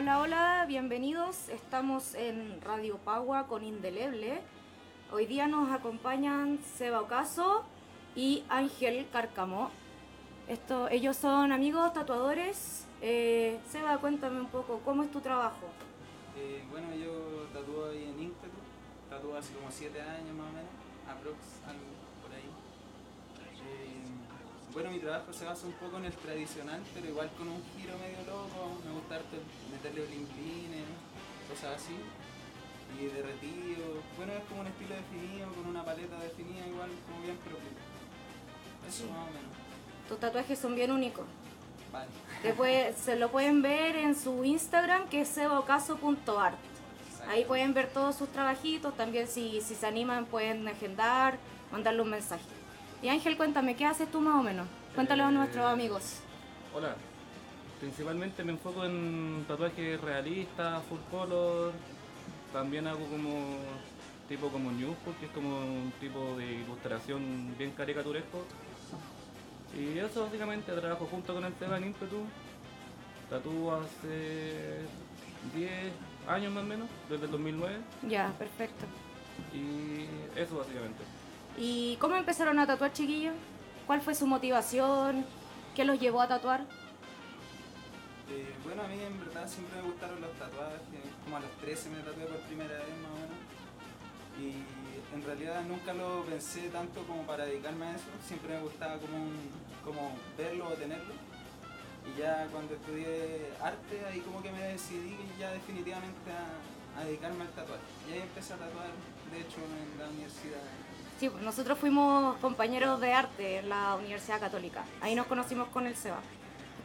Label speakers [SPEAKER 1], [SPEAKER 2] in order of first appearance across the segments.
[SPEAKER 1] Hola, hola, bienvenidos. Estamos en Radio Pagua con Indeleble. Hoy día nos acompañan Seba Ocaso y Ángel Cárcamo. Esto, ellos son amigos tatuadores. Eh, Seba, cuéntame un poco, ¿cómo es tu trabajo?
[SPEAKER 2] Eh, bueno, yo tatúo ahí en Inktattoo, tatúo hace como 7 años más o menos, aprox, algo por ahí. Eh, bueno, mi trabajo se basa un poco en el tradicional, pero igual con un giro medio loco, me gusta harto meterle blimblines, cosas así, y derretido. Bueno, es como un estilo definido, con una paleta definida igual, como bien propio. Eso
[SPEAKER 1] Sí.
[SPEAKER 2] más o menos.
[SPEAKER 1] Tus tatuajes son bien únicos.
[SPEAKER 2] Vale.
[SPEAKER 1] Puede- se lo pueden ver en su Instagram que es sebaocaso.art. Ahí pueden ver todos sus trabajitos, también si, si se animan pueden agendar, mandarle un mensaje. Y Ángel, cuéntame, ¿qué haces tú más o menos? Cuéntale a
[SPEAKER 3] Eh,
[SPEAKER 1] nuestros amigos.
[SPEAKER 3] Hola, principalmente me enfoco en tatuajes realistas, full color. También hago como tipo como newsbook, que es como un tipo de ilustración bien caricaturesco. Y eso básicamente trabajo junto con el tema en Impetu. Tatúo hace 10 años más o menos, desde el 2009.
[SPEAKER 1] Ya, perfecto.
[SPEAKER 3] Y eso básicamente.
[SPEAKER 1] ¿Y cómo empezaron a tatuar, chiquillos? ¿Cuál fue su motivación? ¿Qué los llevó a tatuar?
[SPEAKER 2] Eh, bueno, a mí en verdad siempre me gustaron los tatuajes, como a los 13 me tatué por primera vez más o menos. Y en realidad nunca lo pensé tanto como para dedicarme a eso, siempre me gustaba como, como verlo o tenerlo. Y ya cuando estudié arte, ahí como que me decidí ya definitivamente a, a dedicarme al tatuaje. Y ahí empecé a tatuar, de hecho, en la universidad.
[SPEAKER 1] Sí, pues nosotros fuimos compañeros de arte en la Universidad Católica. Ahí nos conocimos con el Seba.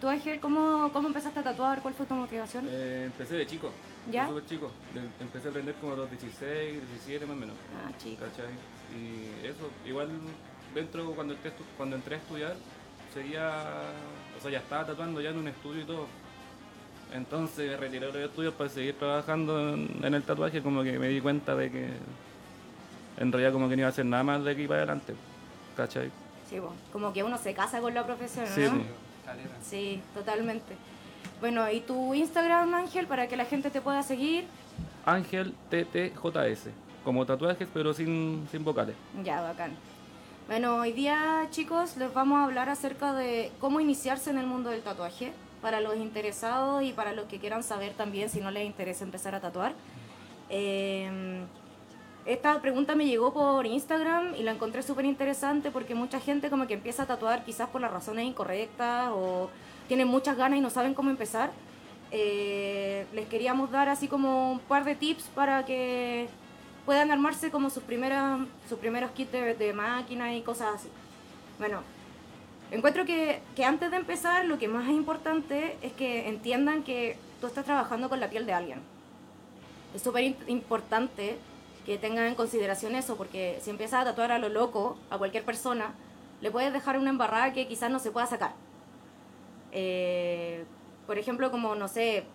[SPEAKER 1] ¿Tú, Ángel, cómo, cómo empezaste a tatuar? ¿Cuál fue tu motivación?
[SPEAKER 3] Eh, empecé de chico,
[SPEAKER 1] ¿Ya?
[SPEAKER 3] súper chico. Empecé a aprender como a los 16, 17 más o menos.
[SPEAKER 1] Ah, chico.
[SPEAKER 3] ¿Cachai? Y eso, igual dentro cuando entré, cuando entré a estudiar, seguía, o sea, ya estaba tatuando ya en un estudio y todo. Entonces me retiré de los estudios para seguir trabajando en, en el tatuaje, como que me di cuenta de que en realidad como que no iba a hacer nada más de aquí para adelante. ¿Cachai?
[SPEAKER 1] Sí, pues, como que uno se casa con la profesión,
[SPEAKER 3] Sí,
[SPEAKER 1] ¿no?
[SPEAKER 3] pues.
[SPEAKER 2] Caleta.
[SPEAKER 1] Sí, totalmente. Bueno, ¿y tu Instagram, Ángel, para que la gente te pueda seguir?
[SPEAKER 3] Ángel TTJS, como tatuajes pero sin, sin vocales.
[SPEAKER 1] Ya, bacán. Bueno, hoy día, chicos, les vamos a hablar acerca de cómo iniciarse en el mundo del tatuaje, para los interesados y para los que quieran saber también si no les interesa empezar a tatuar. Eh, esta pregunta me llegó por Instagram y la encontré súper interesante porque mucha gente como que empieza a tatuar quizás por las razones incorrectas o tienen muchas ganas y no saben cómo empezar. Eh, les queríamos dar así como un par de tips para que puedan armarse como sus primeras sus primeros kits de, de máquina y cosas así. Bueno, encuentro que, que antes de empezar lo que más es importante es que entiendan que tú estás trabajando con la piel de alguien. Es súper importante que tengan en consideración eso, porque si empiezas a tatuar a lo loco a cualquier persona, le puedes dejar una embarrada que quizás no se pueda sacar. Eh, por ejemplo, como, no sé,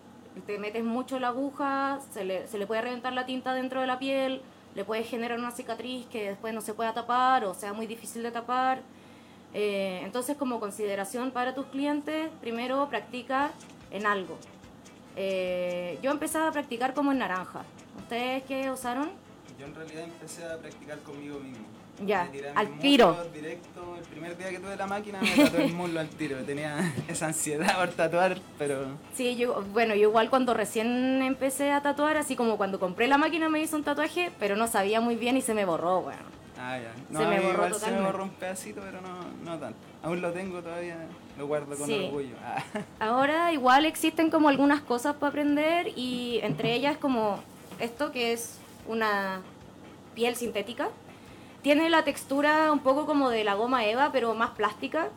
[SPEAKER 1] te metes mucho la aguja, se le, se le puede reventar la tinta dentro de la piel, le puede generar una cicatriz que después no se pueda tapar o sea muy difícil de tapar. Eh, entonces, como consideración para tus clientes, primero practica en algo. Eh, yo empecé a practicar como en naranja. ¿Ustedes qué usaron?
[SPEAKER 2] Yo en realidad empecé a practicar conmigo mismo.
[SPEAKER 1] Ya,
[SPEAKER 2] Me
[SPEAKER 1] al tiro.
[SPEAKER 2] Directo, el primer día que tuve la máquina me tatué el muslo al tiro. Tenía esa ansiedad por tatuar, pero
[SPEAKER 1] Sí, yo, bueno, yo igual cuando recién empecé a tatuar, así como cuando compré la máquina me hice un tatuaje, pero no sabía muy bien y se me borró, bueno.
[SPEAKER 2] Ah, ya.
[SPEAKER 1] Se
[SPEAKER 2] No,
[SPEAKER 1] me
[SPEAKER 2] a mí
[SPEAKER 1] borró
[SPEAKER 2] igual se me borró un pedacito, pero no, no tanto. Aún lo tengo todavía, lo guardo con
[SPEAKER 1] Sí.
[SPEAKER 2] orgullo. Ah.
[SPEAKER 1] Ahora igual existen como algunas cosas para aprender y entre ellas como esto que es una piel sintética. Tiene la textura un poco como de la goma eva, pero más plástica.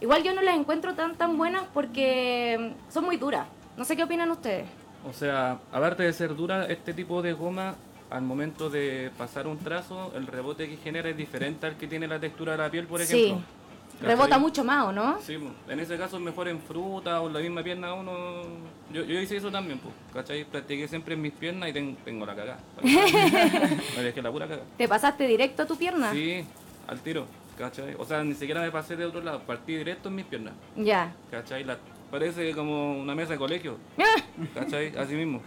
[SPEAKER 1] Igual yo no las encuentro tan tan buenas porque son muy duras. No sé qué opinan ustedes.
[SPEAKER 3] O sea, aparte de ser dura, este tipo de goma, al momento de pasar un trazo, el rebote que genera es diferente al que tiene la textura de la piel, por
[SPEAKER 1] Sí.
[SPEAKER 3] ejemplo. ¿Cachai?
[SPEAKER 1] Rebota mucho más, ¿o no?
[SPEAKER 3] Sí, en ese caso es mejor en fruta o en la misma pierna uno... Yo, yo hice eso también, pues, ¿cachai? Practiqué siempre en mis piernas y ten- tengo la cagada. me dejé la pura cagada.
[SPEAKER 1] ¿Te pasaste directo a tu pierna?
[SPEAKER 3] Sí, al tiro, ¿cachai? O sea, ni siquiera me pasé de otro lado, partí directo en mis piernas.
[SPEAKER 1] Ya.
[SPEAKER 3] ¿Cachai? La- parece como una mesa de colegio, ¿cachai? Así mismo.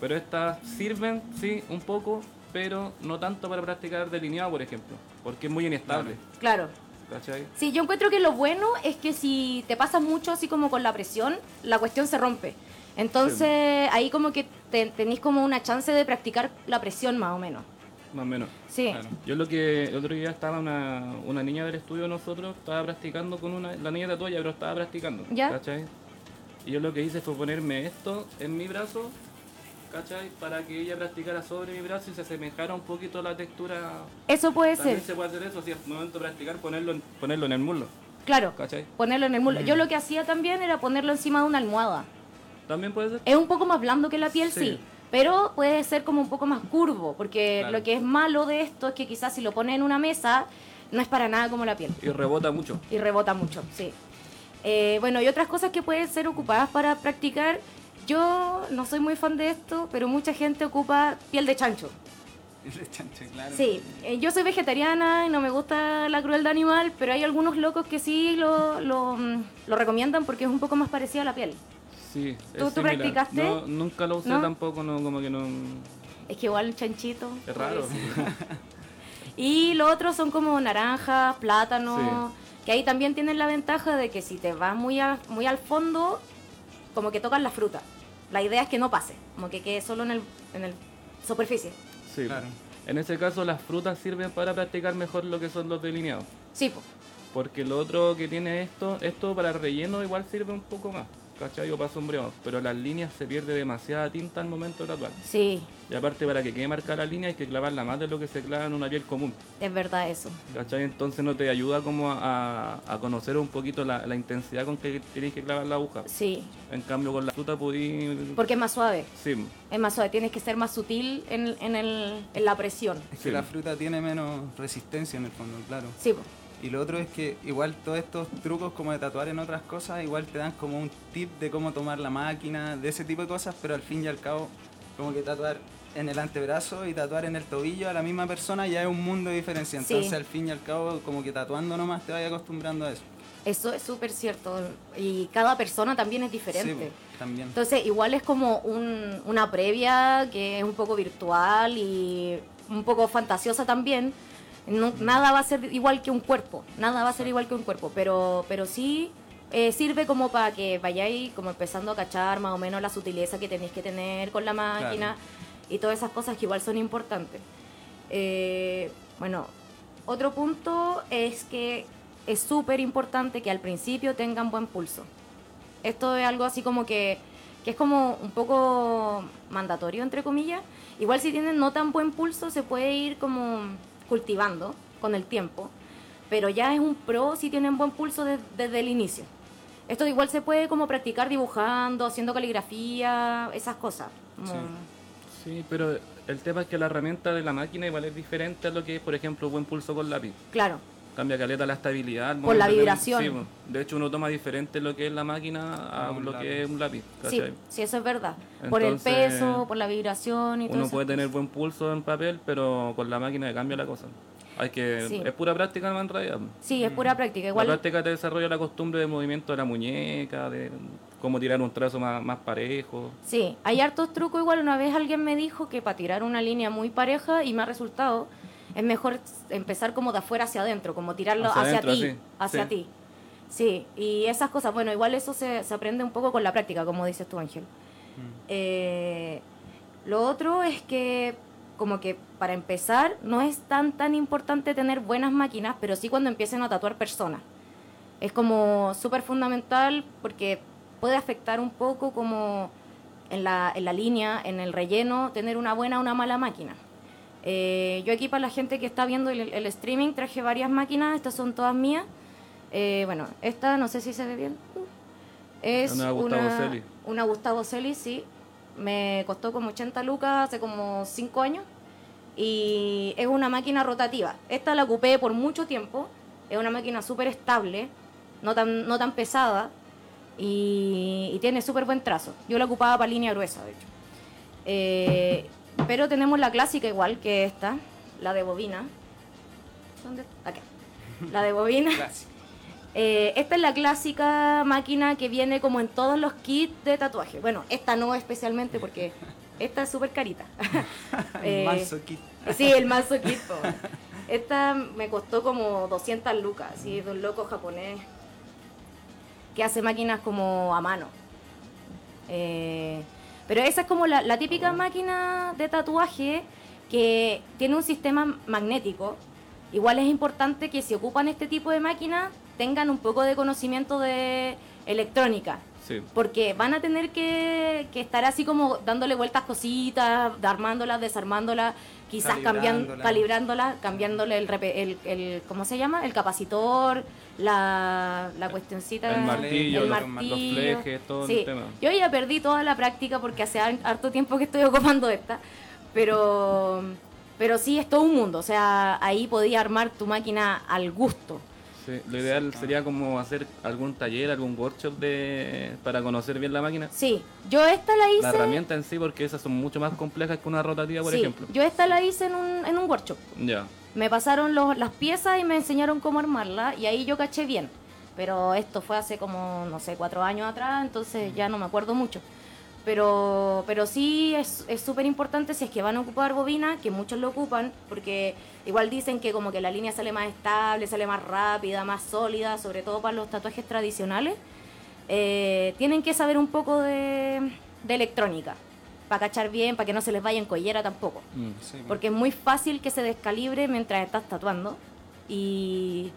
[SPEAKER 3] Pero estas sirven, sí, un poco, pero no tanto para practicar delineado, por ejemplo, porque es muy inestable,
[SPEAKER 1] Claro.
[SPEAKER 3] ¿Cachai?
[SPEAKER 1] Sí, yo encuentro que lo bueno es que si te pasa mucho así como con la presión, la cuestión se rompe. Entonces ahí como que te- tenéis como una chance de practicar la presión más o menos.
[SPEAKER 3] Más o menos.
[SPEAKER 1] Sí.
[SPEAKER 2] Claro.
[SPEAKER 3] Yo lo que el otro día estaba una, una niña del estudio de nosotros, estaba practicando con una, la niña de toalla, pero estaba practicando,
[SPEAKER 1] ¿Ya?
[SPEAKER 3] ¿cachai? Y yo lo que hice fue ponerme esto en mi brazo, ¿cachai? Para que ella practicara sobre mi brazo y se asemejara un poquito a la textura.
[SPEAKER 1] Eso puede
[SPEAKER 3] También
[SPEAKER 1] ser,
[SPEAKER 3] se puede hacer eso, si al momento de practicar ponerlo en, ponerlo en el muslo,
[SPEAKER 1] claro.
[SPEAKER 3] ¿cachai?
[SPEAKER 1] Ponerlo en el muslo.
[SPEAKER 3] Mm.
[SPEAKER 1] Yo lo que hacía también era ponerlo encima de una almohada.
[SPEAKER 3] También puede ser.
[SPEAKER 1] Es un poco más blando que la piel, sí.
[SPEAKER 3] Sí.
[SPEAKER 1] Pero puede ser como un poco más curvo, porque
[SPEAKER 3] Claro.
[SPEAKER 1] lo que es malo de esto es que quizás si lo pones en una mesa, no es para nada como la piel.
[SPEAKER 3] Y rebota mucho.
[SPEAKER 1] Y rebota mucho, sí. Eh, bueno, y otras cosas que pueden ser ocupadas para practicar. Yo no soy muy fan de esto, pero mucha gente ocupa piel de chancho.
[SPEAKER 2] El chancho, claro.
[SPEAKER 1] Sí, eh, yo soy vegetariana y no me gusta la crueldad animal, pero hay algunos locos que sí lo, lo, mm, lo recomiendan porque es un poco más parecida a la piel.
[SPEAKER 3] Sí.
[SPEAKER 1] ¿Tú- tú practicaste?
[SPEAKER 3] No, nunca lo usé
[SPEAKER 1] ¿No?
[SPEAKER 3] tampoco, no, como que no...
[SPEAKER 1] Es que igual chanchito.
[SPEAKER 3] Es raro.
[SPEAKER 1] Y lo otro son como naranjas, plátanos, que ahí también tienen la ventaja de que si te vas muy, a- muy al fondo, como que tocas la fruta. La idea es que no pase, como que quede solo en el, en el superficie.
[SPEAKER 3] Sí.
[SPEAKER 2] Claro.
[SPEAKER 3] En ese caso las frutas sirven para practicar mejor lo que son los delineados.
[SPEAKER 1] Sí, po.
[SPEAKER 3] Porque lo otro que tiene esto, esto para relleno igual sirve un poco más, ¿cachai? O para sombreado. Pero las líneas se pierde demasiada tinta al momento de tatuar.
[SPEAKER 1] sí,
[SPEAKER 3] Y aparte para que quede marcada la línea hay que clavarla más de lo que se clava en una piel común,
[SPEAKER 1] es verdad eso.
[SPEAKER 3] ¿cachai? Entonces no te ayuda como a, a conocer un poquito la, la intensidad con que tienes que clavar la aguja.
[SPEAKER 1] Sí,
[SPEAKER 3] En cambio con la fruta pudí...
[SPEAKER 1] porque es más suave.
[SPEAKER 3] Sí,
[SPEAKER 1] Es más suave, tienes que ser más sutil en, en, el, en la presión.
[SPEAKER 2] Es
[SPEAKER 3] Sí.
[SPEAKER 2] que la fruta tiene menos resistencia en el fondo, claro.
[SPEAKER 1] Sí, po.
[SPEAKER 2] Y lo otro es que igual todos estos trucos como de tatuar en otras cosas, igual te dan como un tip de cómo tomar la máquina, de ese tipo de cosas, pero al fin y al cabo, como que tatuar en el antebrazo y tatuar en el tobillo a la misma persona ya es un mundo de diferencia.
[SPEAKER 1] Sí.
[SPEAKER 2] Entonces al fin y al cabo, como que tatuando nomás te vayas acostumbrando a eso.
[SPEAKER 1] Eso es súper cierto. Y cada persona también es diferente.
[SPEAKER 2] Sí, también.
[SPEAKER 1] Entonces, igual es como un- una previa que es un poco virtual y un poco fantasiosa también. No- nada va a ser igual que un cuerpo, nada va a ser igual que un cuerpo, pero, pero sí eh, sirve como para que vayáis como empezando a cachar más o menos la sutileza que tenéis que tener con la máquina y todas esas cosas que igual son importantes. Eh, bueno, otro punto es que es súper importante que al principio tengan buen pulso. Esto es algo así como que, que es como un poco mandatorio, entre comillas. Igual si tienen no tan buen pulso, se puede ir como cultivando con el tiempo. Pero ya es un pro si tienen buen pulso de- desde el inicio. Esto igual se puede como practicar dibujando, haciendo caligrafía, esas cosas. Como-
[SPEAKER 2] Sí.
[SPEAKER 3] sí, pero el tema es que la herramienta de la máquina igual es diferente a lo que es, por ejemplo, buen pulso con lápiz.
[SPEAKER 1] Claro,
[SPEAKER 3] Cambia caleta la estabilidad.
[SPEAKER 1] Por la vibración.
[SPEAKER 3] sí, po. de hecho, uno toma diferente lo que es la máquina a lo
[SPEAKER 2] lápiz.
[SPEAKER 3] que es un lápiz.
[SPEAKER 1] sí,
[SPEAKER 3] ¿cachai?
[SPEAKER 1] sí, eso es verdad. por el peso, por la vibración y todo
[SPEAKER 3] Uno puede tener buen pulso en papel, pero con la máquina cambia la cosa. Hay que
[SPEAKER 1] Sí.
[SPEAKER 3] es pura práctica en realidad.
[SPEAKER 1] Sí, es pura práctica.
[SPEAKER 3] La
[SPEAKER 1] Igual,
[SPEAKER 3] práctica te desarrolla la costumbre de movimiento de la muñeca, de cómo tirar un trazo más, más parejo.
[SPEAKER 1] Sí, hay hartos trucos. Igual una vez alguien me dijo que para tirar una línea muy pareja y me ha resultado, es mejor empezar como de afuera hacia adentro, como tirarlo
[SPEAKER 3] Hacia
[SPEAKER 1] ti,
[SPEAKER 3] sí,
[SPEAKER 1] hacia
[SPEAKER 3] sí.
[SPEAKER 1] ti. Sí, y esas cosas, bueno, igual eso se, se aprende un poco con la práctica, como dices tú, Ángel. Eh, lo otro es que, como que para empezar, no es tan tan importante tener buenas máquinas, pero sí cuando empiecen a tatuar personas. Es como súper fundamental porque puede afectar un poco como en la, en la línea, en el relleno, tener una buena o una mala máquina. Eh, yo aquí para la gente que está viendo el, el streaming traje varias máquinas, estas son todas mías. Eh, bueno, esta no sé si se ve bien. Es
[SPEAKER 3] Una Gustavo
[SPEAKER 1] una,
[SPEAKER 3] Celi.
[SPEAKER 1] una Gustavo Celi, sí. Me costó como 80 lucas hace como 5 años. Y es una máquina rotativa. Esta la ocupé por mucho tiempo. Es una máquina súper estable, no tan, no tan pesada. Y, y tiene súper buen trazo. Yo la ocupaba para línea gruesa, de hecho. Eh, pero tenemos la clásica igual que esta, la de bobina. ¿Dónde? Acá. La de bobina. Eh, esta es la clásica máquina que viene como en todos los kits de tatuaje. Bueno, esta no especialmente porque esta es súper carita.
[SPEAKER 2] El
[SPEAKER 1] Eh,
[SPEAKER 2] manso kit.
[SPEAKER 1] Sí, el mazo kit. Esta me costó como 200 lucas, así de un loco japonés que hace máquinas como a mano. Eh, pero esa es como la, la típica máquina de tatuaje que tiene un sistema magnético. Igual es importante que si ocupan este tipo de máquina tengan un poco de conocimiento de electrónica.
[SPEAKER 3] Sí.
[SPEAKER 1] Porque van a tener que, que estar así como dándole vueltas cositas, armándolas, desarmándolas, quizás cambiando,
[SPEAKER 2] Calibrándola.
[SPEAKER 1] calibrándola, cambiándole el, repe- el, el- ¿cómo se llama? El capacitor, la, la cuestioncita,
[SPEAKER 3] El martillo,
[SPEAKER 1] el
[SPEAKER 3] los- los
[SPEAKER 1] martillo.
[SPEAKER 3] flejes, todo
[SPEAKER 1] Sí.
[SPEAKER 3] el tema.
[SPEAKER 1] Yo ya perdí toda la práctica porque hace har- harto tiempo que estoy ocupando esta, pero, pero sí es todo un mundo, o sea, ahí podía armar tu máquina al gusto.
[SPEAKER 3] Sí, Lo ideal sería como hacer algún taller, algún workshop de para conocer bien la máquina.
[SPEAKER 1] Sí, yo esta la hice...
[SPEAKER 3] La herramienta en sí, porque esas son mucho más complejas que una rotativa, por
[SPEAKER 1] sí,
[SPEAKER 3] ejemplo.
[SPEAKER 1] yo esta la hice en un, en un workshop.
[SPEAKER 3] Ya.
[SPEAKER 1] Me pasaron los- las piezas y me enseñaron cómo armarla y ahí yo caché bien. Pero esto fue hace como, no sé, cuatro años atrás, entonces ya no me acuerdo mucho. Pero, pero sí es es súper importante si es que van a ocupar bobina, que muchos lo ocupan, porque igual dicen que como que la línea sale más estable, sale más rápida, más sólida, sobre todo para los tatuajes tradicionales. Eh, tienen que saber un poco de, de electrónica, para cachar bien, para que no se les vaya en collera tampoco.
[SPEAKER 3] Mm.
[SPEAKER 2] Sí.
[SPEAKER 1] Porque es muy fácil que se descalibre mientras estás tatuando. Y,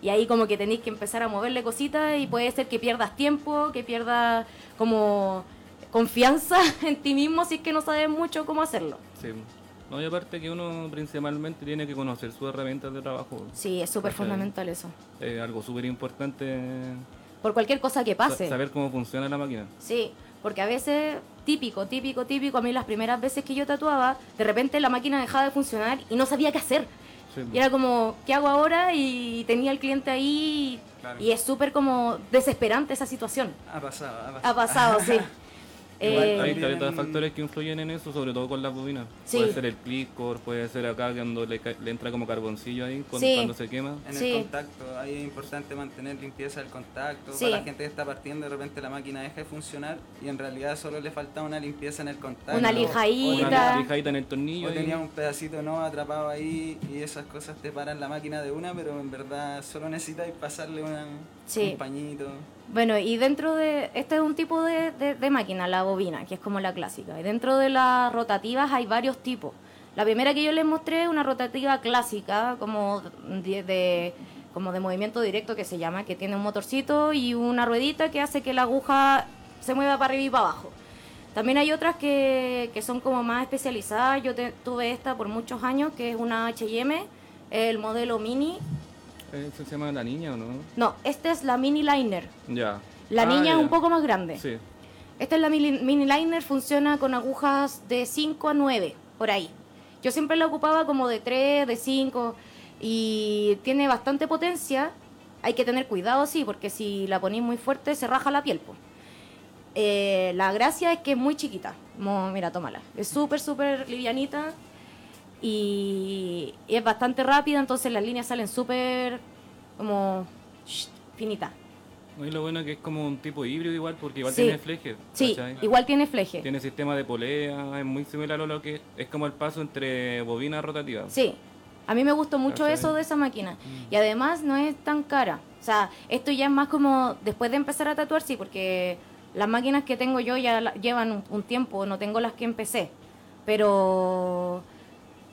[SPEAKER 1] y ahí como que tenéis que empezar a moverle cositas y puede ser que pierdas tiempo, que pierdas como confianza en ti mismo si es que no sabes mucho cómo hacerlo.
[SPEAKER 3] Sí. No, y aparte que uno principalmente tiene que conocer sus herramientas de trabajo.
[SPEAKER 1] Sí, es súper fundamental eso.
[SPEAKER 3] Es algo súper importante
[SPEAKER 1] Por cualquier cosa que
[SPEAKER 3] sa-
[SPEAKER 1] pase.
[SPEAKER 3] saber cómo funciona la máquina.
[SPEAKER 1] Sí, porque a veces, típico, típico, típico, a mí las primeras veces que yo tatuaba, de repente la máquina dejaba de funcionar y no sabía qué hacer.
[SPEAKER 3] Sí.
[SPEAKER 1] Y era como, ¿qué hago ahora? Y tenía el cliente ahí
[SPEAKER 2] Claro.
[SPEAKER 1] y es súper como desesperante esa situación.
[SPEAKER 2] Ha pasado, ha pasado.
[SPEAKER 1] Ha pasado, sí. Eh,
[SPEAKER 3] Hay
[SPEAKER 2] también
[SPEAKER 3] caleta de
[SPEAKER 2] en-
[SPEAKER 3] factores que influyen en eso, sobre todo con las bobinas.
[SPEAKER 1] Sí.
[SPEAKER 3] Puede ser el plicor, puede ser acá cuando le, le entra como carboncillo ahí
[SPEAKER 1] Sí.
[SPEAKER 3] cuando se quema.
[SPEAKER 2] En
[SPEAKER 1] Sí.
[SPEAKER 2] el contacto, ahí es importante mantener limpieza del contacto.
[SPEAKER 1] Sí.
[SPEAKER 2] Para la gente que está partiendo, de repente la máquina deja de funcionar y en realidad solo le falta una limpieza en el contacto.
[SPEAKER 1] Una lijadita.
[SPEAKER 3] Una lijadita en el tornillo.
[SPEAKER 2] O tenía un pedacito no atrapado ahí y esas cosas te paran la máquina de una, pero en verdad solo necesitas pasarle una,
[SPEAKER 1] Sí.
[SPEAKER 2] un pañito.
[SPEAKER 1] Bueno, y dentro de, este es un tipo de, máquina, la bobina, que es como la clásica. Y dentro de las rotativas hay varios tipos. La primera que yo les mostré es una rotativa clásica, como de, de- como de movimiento directo que se llama, que tiene un motorcito y una ruedita que hace que la aguja se mueva para arriba y para abajo. También hay otras que, que son como más especializadas. Yo te- tuve esta por muchos años, que es una H&M, el modelo mini.
[SPEAKER 3] Eh, ¿Se llama la niña o no?
[SPEAKER 1] No, esta es la mini liner.
[SPEAKER 3] Ya.
[SPEAKER 1] La
[SPEAKER 3] Ah,
[SPEAKER 1] niña es un poco más grande.
[SPEAKER 3] Sí.
[SPEAKER 1] Esta es la mini, mini liner, funciona con agujas de 5 a 9, por ahí. Yo siempre la ocupaba como de 3, de 5 y tiene bastante potencia. Hay que tener cuidado, sí, porque si la ponéis muy fuerte se raja la piel. po. Eh, la gracia es que es muy chiquita. Mira, tómala. Es súper, súper livianita y, y es bastante rápida, entonces las líneas salen súper como shh, finita.
[SPEAKER 3] No, Y lo bueno es que es como un tipo híbrido igual, porque igual
[SPEAKER 1] Sí.
[SPEAKER 3] tiene fleje.
[SPEAKER 1] Sí,
[SPEAKER 3] ¿cachai?
[SPEAKER 1] igual tiene fleje.
[SPEAKER 3] Tiene sistema de polea, es muy similar a lo que es como el paso entre bobina rotativa.
[SPEAKER 1] Sí, a mí me gustó mucho
[SPEAKER 3] ¿Cachai?
[SPEAKER 1] eso de esa máquina. Y además no es tan cara. O sea, esto ya es más como después de empezar a tatuar, sí, porque las máquinas que tengo yo ya la- llevan un, un tiempo, no tengo las que empecé. Pero,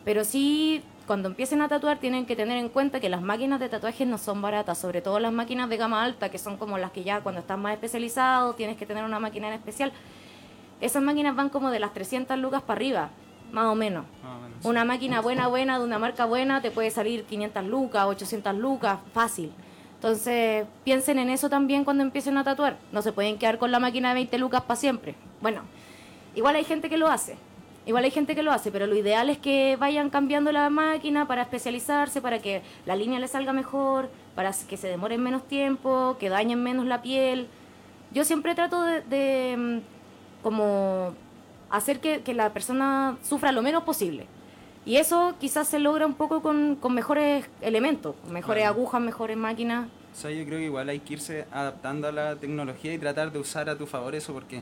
[SPEAKER 1] pero sí, cuando empiecen a tatuar tienen que tener en cuenta que las máquinas de tatuajes no son baratas, sobre todo las máquinas de gama alta, que son como las que ya cuando estás más especializado tienes que tener una máquina en especial. Esas máquinas van como de las 300 lucas para arriba, más o menos.
[SPEAKER 2] Más o menos.
[SPEAKER 1] Una máquina buena, buena, de una marca buena, te puede salir 500 lucas, 800 lucas, fácil. Entonces, piensen en eso también cuando empiecen a tatuar. No se pueden quedar con la máquina de 20 lucas para siempre. Bueno, igual hay gente que lo hace. Igual hay gente que lo hace, pero lo ideal es que vayan cambiando la máquina para especializarse, para que la línea les salga mejor, para que se demoren menos tiempo, que dañen menos la piel. Yo siempre trato de, de, mm, como hacer que, que la persona sufra lo menos posible. Y eso quizás se logra un poco con, con mejores elementos, mejores
[SPEAKER 2] Claro.
[SPEAKER 1] agujas, mejores máquinas.
[SPEAKER 2] O sea, yo creo que igual hay que irse adaptando a la tecnología y tratar de usar a tu favor eso, porque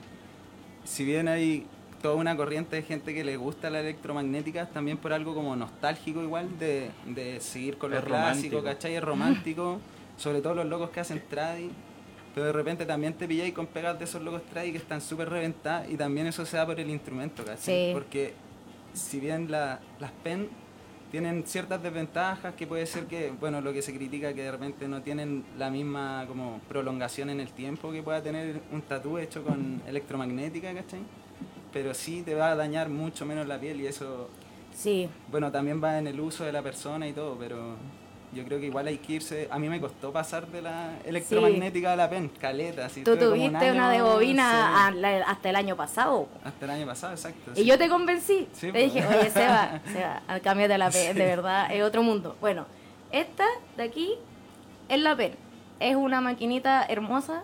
[SPEAKER 2] si bien hay toda una corriente de gente que le gusta la electromagnética, también por algo como nostálgico igual, de, de seguir con lo
[SPEAKER 3] Es
[SPEAKER 2] clásico,
[SPEAKER 3] romántico.
[SPEAKER 2] ¿cachai? Es romántico, sobre todo los locos que hacen tradi, pero de repente también te pilláis con pegas de esos locos tradi que están súper reventadas y también eso se da por el instrumento, ¿cachai?
[SPEAKER 1] Sí.
[SPEAKER 2] Porque si bien la- las pen tienen ciertas desventajas que puede ser que, bueno, lo que se critica que de repente no tienen la misma como prolongación en el tiempo que pueda tener un tatú hecho con electromagnética, ¿cachai? Pero sí te va a dañar mucho menos la piel y eso,
[SPEAKER 1] Sí,
[SPEAKER 2] bueno, también va en el uso de la persona y todo, pero yo creo que igual hay que irse, a mí me costó pasar de la electromagnética a la pen, caleta, así
[SPEAKER 1] tú
[SPEAKER 2] un
[SPEAKER 1] tuviste una de bobina
[SPEAKER 2] sí,
[SPEAKER 1] a- la- hasta el año pasado.
[SPEAKER 2] hasta el año pasado, exacto.
[SPEAKER 1] Y
[SPEAKER 2] sí.
[SPEAKER 1] yo te convencí.
[SPEAKER 2] Sí,
[SPEAKER 1] te
[SPEAKER 2] pues.
[SPEAKER 1] dije, oye, Seba, Seba, al cambio de la pen, de verdad, es otro mundo. Bueno, esta de aquí es la pen. Es una maquinita hermosa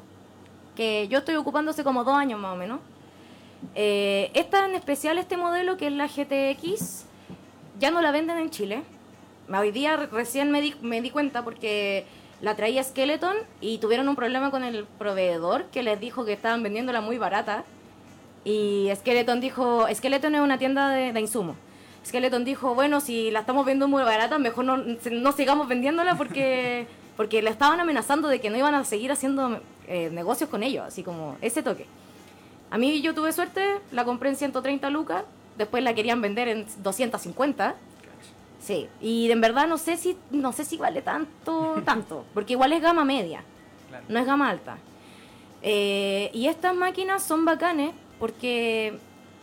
[SPEAKER 1] que yo estoy ocupando hace como dos años más o menos. Eh, esta en especial, este modelo que es la GTX, ya no la venden en Chile. Hoy día re- recién me di, me di cuenta porque la traía Skeleton y tuvieron un problema con el proveedor que les dijo que estaban vendiéndola muy barata. Y Skeleton dijo, Skeleton es una tienda de, de insumos. Skeleton dijo, bueno, si la estamos vendiendo muy barata, mejor no, no sigamos vendiéndola porque, porque le estaban amenazando de que no iban a seguir haciendo eh, negocios con ellos, así como ese toque. A mí yo tuve suerte, la compré en 130 lucas, después la querían vender en 250. Sí, y en verdad no sé si no sé si vale tanto, tanto, porque igual es gama media,
[SPEAKER 2] Claro.
[SPEAKER 1] no es gama alta. Eh, y estas máquinas son bacanes porque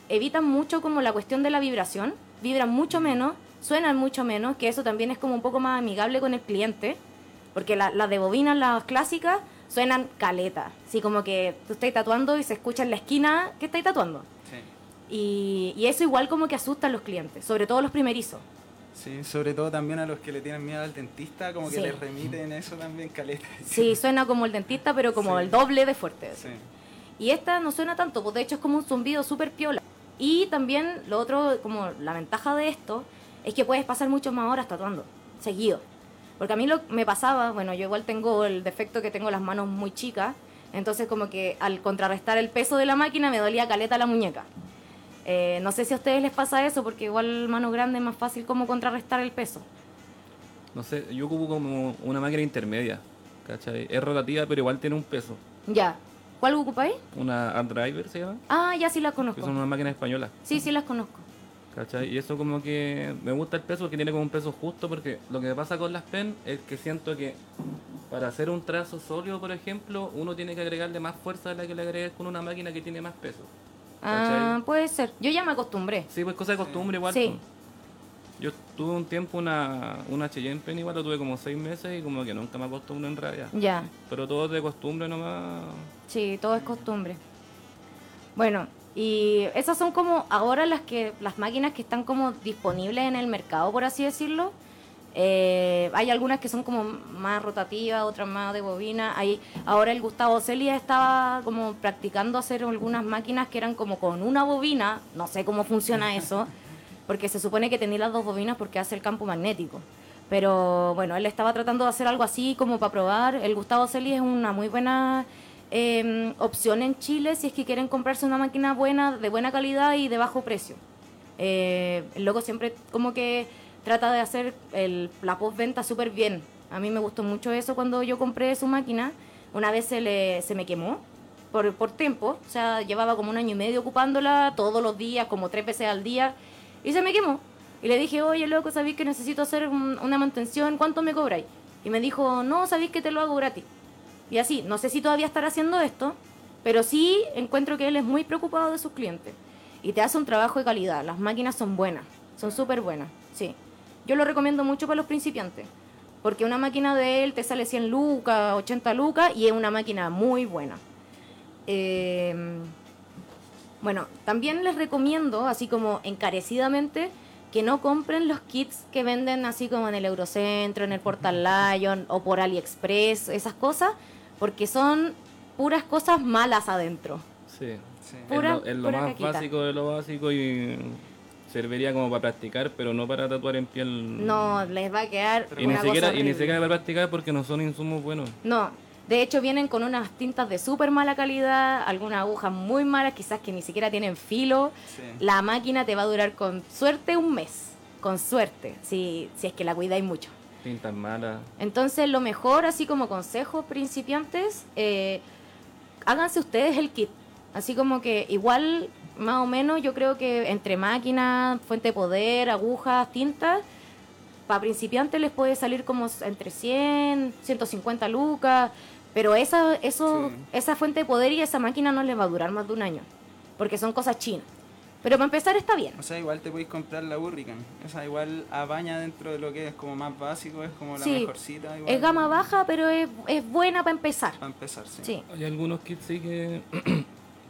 [SPEAKER 1] evitan mucho como la cuestión de la vibración, vibran mucho menos, suenan mucho menos, que eso también es como un poco más amigable con el cliente, porque la- las de bobinas, las clásicas, suenan caleta, así como que tú estás tatuando y se escucha en la esquina que estáis tatuando.
[SPEAKER 2] Sí.
[SPEAKER 1] Y, y eso igual como que asusta a los clientes, sobre todo los primerizos.
[SPEAKER 2] Sí, sobre todo también a los que le tienen miedo al dentista, como que
[SPEAKER 1] Sí.
[SPEAKER 2] les remiten eso también, caleta.
[SPEAKER 1] Sí, suena como el dentista, pero como
[SPEAKER 2] Sí.
[SPEAKER 1] el doble de fuerte.
[SPEAKER 2] Sí.
[SPEAKER 1] Y esta no suena tanto, pues de hecho es como un zumbido súper piola. Y también lo otro, como la ventaja de esto, es que puedes pasar muchas más horas tatuando, seguido. Porque a mí lo me pasaba, bueno, yo igual tengo el defecto que tengo las manos muy chicas, entonces como que al contrarrestar el peso de la máquina me dolía caleta la muñeca. Eh, no sé si a ustedes les pasa eso, porque igual mano grande es más fácil como contrarrestar el peso.
[SPEAKER 3] No sé, yo ocupo como una máquina intermedia, ¿cachai? Es rotativa, pero igual tiene un peso.
[SPEAKER 1] Ya. ¿Cuál ocupáis?
[SPEAKER 3] Una Art Driver se llama,
[SPEAKER 1] Ah, ya sí las
[SPEAKER 3] que
[SPEAKER 1] conozco.
[SPEAKER 3] son unas máquinas españolas,
[SPEAKER 1] Sí, sí las conozco.
[SPEAKER 3] ¿Cachai? Y eso como que me gusta el peso porque tiene como un peso justo, porque lo que pasa con las pen es que siento que para hacer un trazo sólido, por ejemplo, uno tiene que agregarle más fuerza de la que le agregues con una máquina que tiene más peso.
[SPEAKER 1] Ah, puede ser. Yo ya me acostumbré.
[SPEAKER 3] Sí, pues cosa de costumbre igual.
[SPEAKER 1] Sí.
[SPEAKER 3] pues. Yo tuve un tiempo una, una Cheyenne Pen igual, lo tuve como seis meses y como que nunca me acostumbro en realidad.
[SPEAKER 1] Ya.
[SPEAKER 3] Pero todo es de costumbre nomás.
[SPEAKER 1] Sí, todo es costumbre. Bueno, y esas son como ahora las que las máquinas que están como disponibles en el mercado, por así decirlo. Eh, hay algunas que son como más rotativas, otras más de bobina. Hay, ahora el Gustavo Celia estaba como practicando hacer algunas máquinas que eran como con una bobina. No sé cómo funciona eso, porque se supone que tenía las dos bobinas porque hace el campo magnético. Pero bueno, él estaba tratando de hacer algo así como para probar. El Gustavo Celia es una muy buena eh, opción en Chile si es que quieren comprarse una máquina buena, de buena calidad y de bajo precio. Eh, el loco siempre como que trata de hacer la postventa súper bien. A mí me gustó mucho eso cuando yo compré su máquina. Una vez se, le, se me quemó por, por tiempo, o sea, llevaba como un año y medio ocupándola todos los días, como tres veces al día, y se me quemó. Y le dije, oye, loco, ¿sabéis que necesito hacer un- una mantención? ¿Cuánto me cobráis? Y me dijo, no, sabéis que te lo hago gratis. Y así, no sé si todavía estará haciendo esto, pero sí encuentro que él es muy preocupado de sus clientes. Y te hace un trabajo de calidad. Las máquinas son buenas, son súper buenas, sí. Yo lo recomiendo mucho para los principiantes, porque una máquina de él te sale 100 lucas, 80 lucas, y es una máquina muy buena. Eh, bueno, también les recomiendo, así como encarecidamente, que no compren los kits que venden así como en el Eurocentro, en el Portal Lion o por AliExpress, esas cosas, porque son puras cosas malas adentro.
[SPEAKER 3] Sí.
[SPEAKER 2] Sí.
[SPEAKER 1] Pura-
[SPEAKER 3] es lo, es lo
[SPEAKER 1] pura
[SPEAKER 3] más
[SPEAKER 1] caquita.
[SPEAKER 3] básico de lo básico y serviría como para practicar, pero no para tatuar en piel.
[SPEAKER 1] No, les va a quedar
[SPEAKER 3] Y ni, siquiera, y ni siquiera para practicar porque no son insumos buenos.
[SPEAKER 1] No, de hecho vienen con unas tintas de súper mala calidad, algunas agujas muy malas, quizás que ni siquiera tienen filo.
[SPEAKER 2] Sí.
[SPEAKER 1] La máquina te va a durar con suerte un mes, con suerte, si, si es que la cuidáis mucho.
[SPEAKER 3] Tintas malas.
[SPEAKER 1] Entonces lo mejor, así como consejos principiantes, eh, háganse ustedes el kit. Así como que igual, más o menos, yo creo que entre máquinas, fuente de poder, agujas, tintas, para principiantes les puede salir como entre 100, 150 lucas, pero esa, eso,
[SPEAKER 2] Sí.
[SPEAKER 1] esa fuente de poder y esa máquina no les va a durar más de un año, porque son cosas chinas. Pero para empezar está bien.
[SPEAKER 2] O sea, igual te podéis comprar la Hurricane. Esa igual apaña dentro de lo que es como más básico, es como la
[SPEAKER 1] Sí,
[SPEAKER 2] mejorcita. Igual,
[SPEAKER 1] Es gama baja, pero es, es buena para empezar.
[SPEAKER 2] Para empezar, sí.
[SPEAKER 1] Sí.
[SPEAKER 3] Hay algunos kits sí que,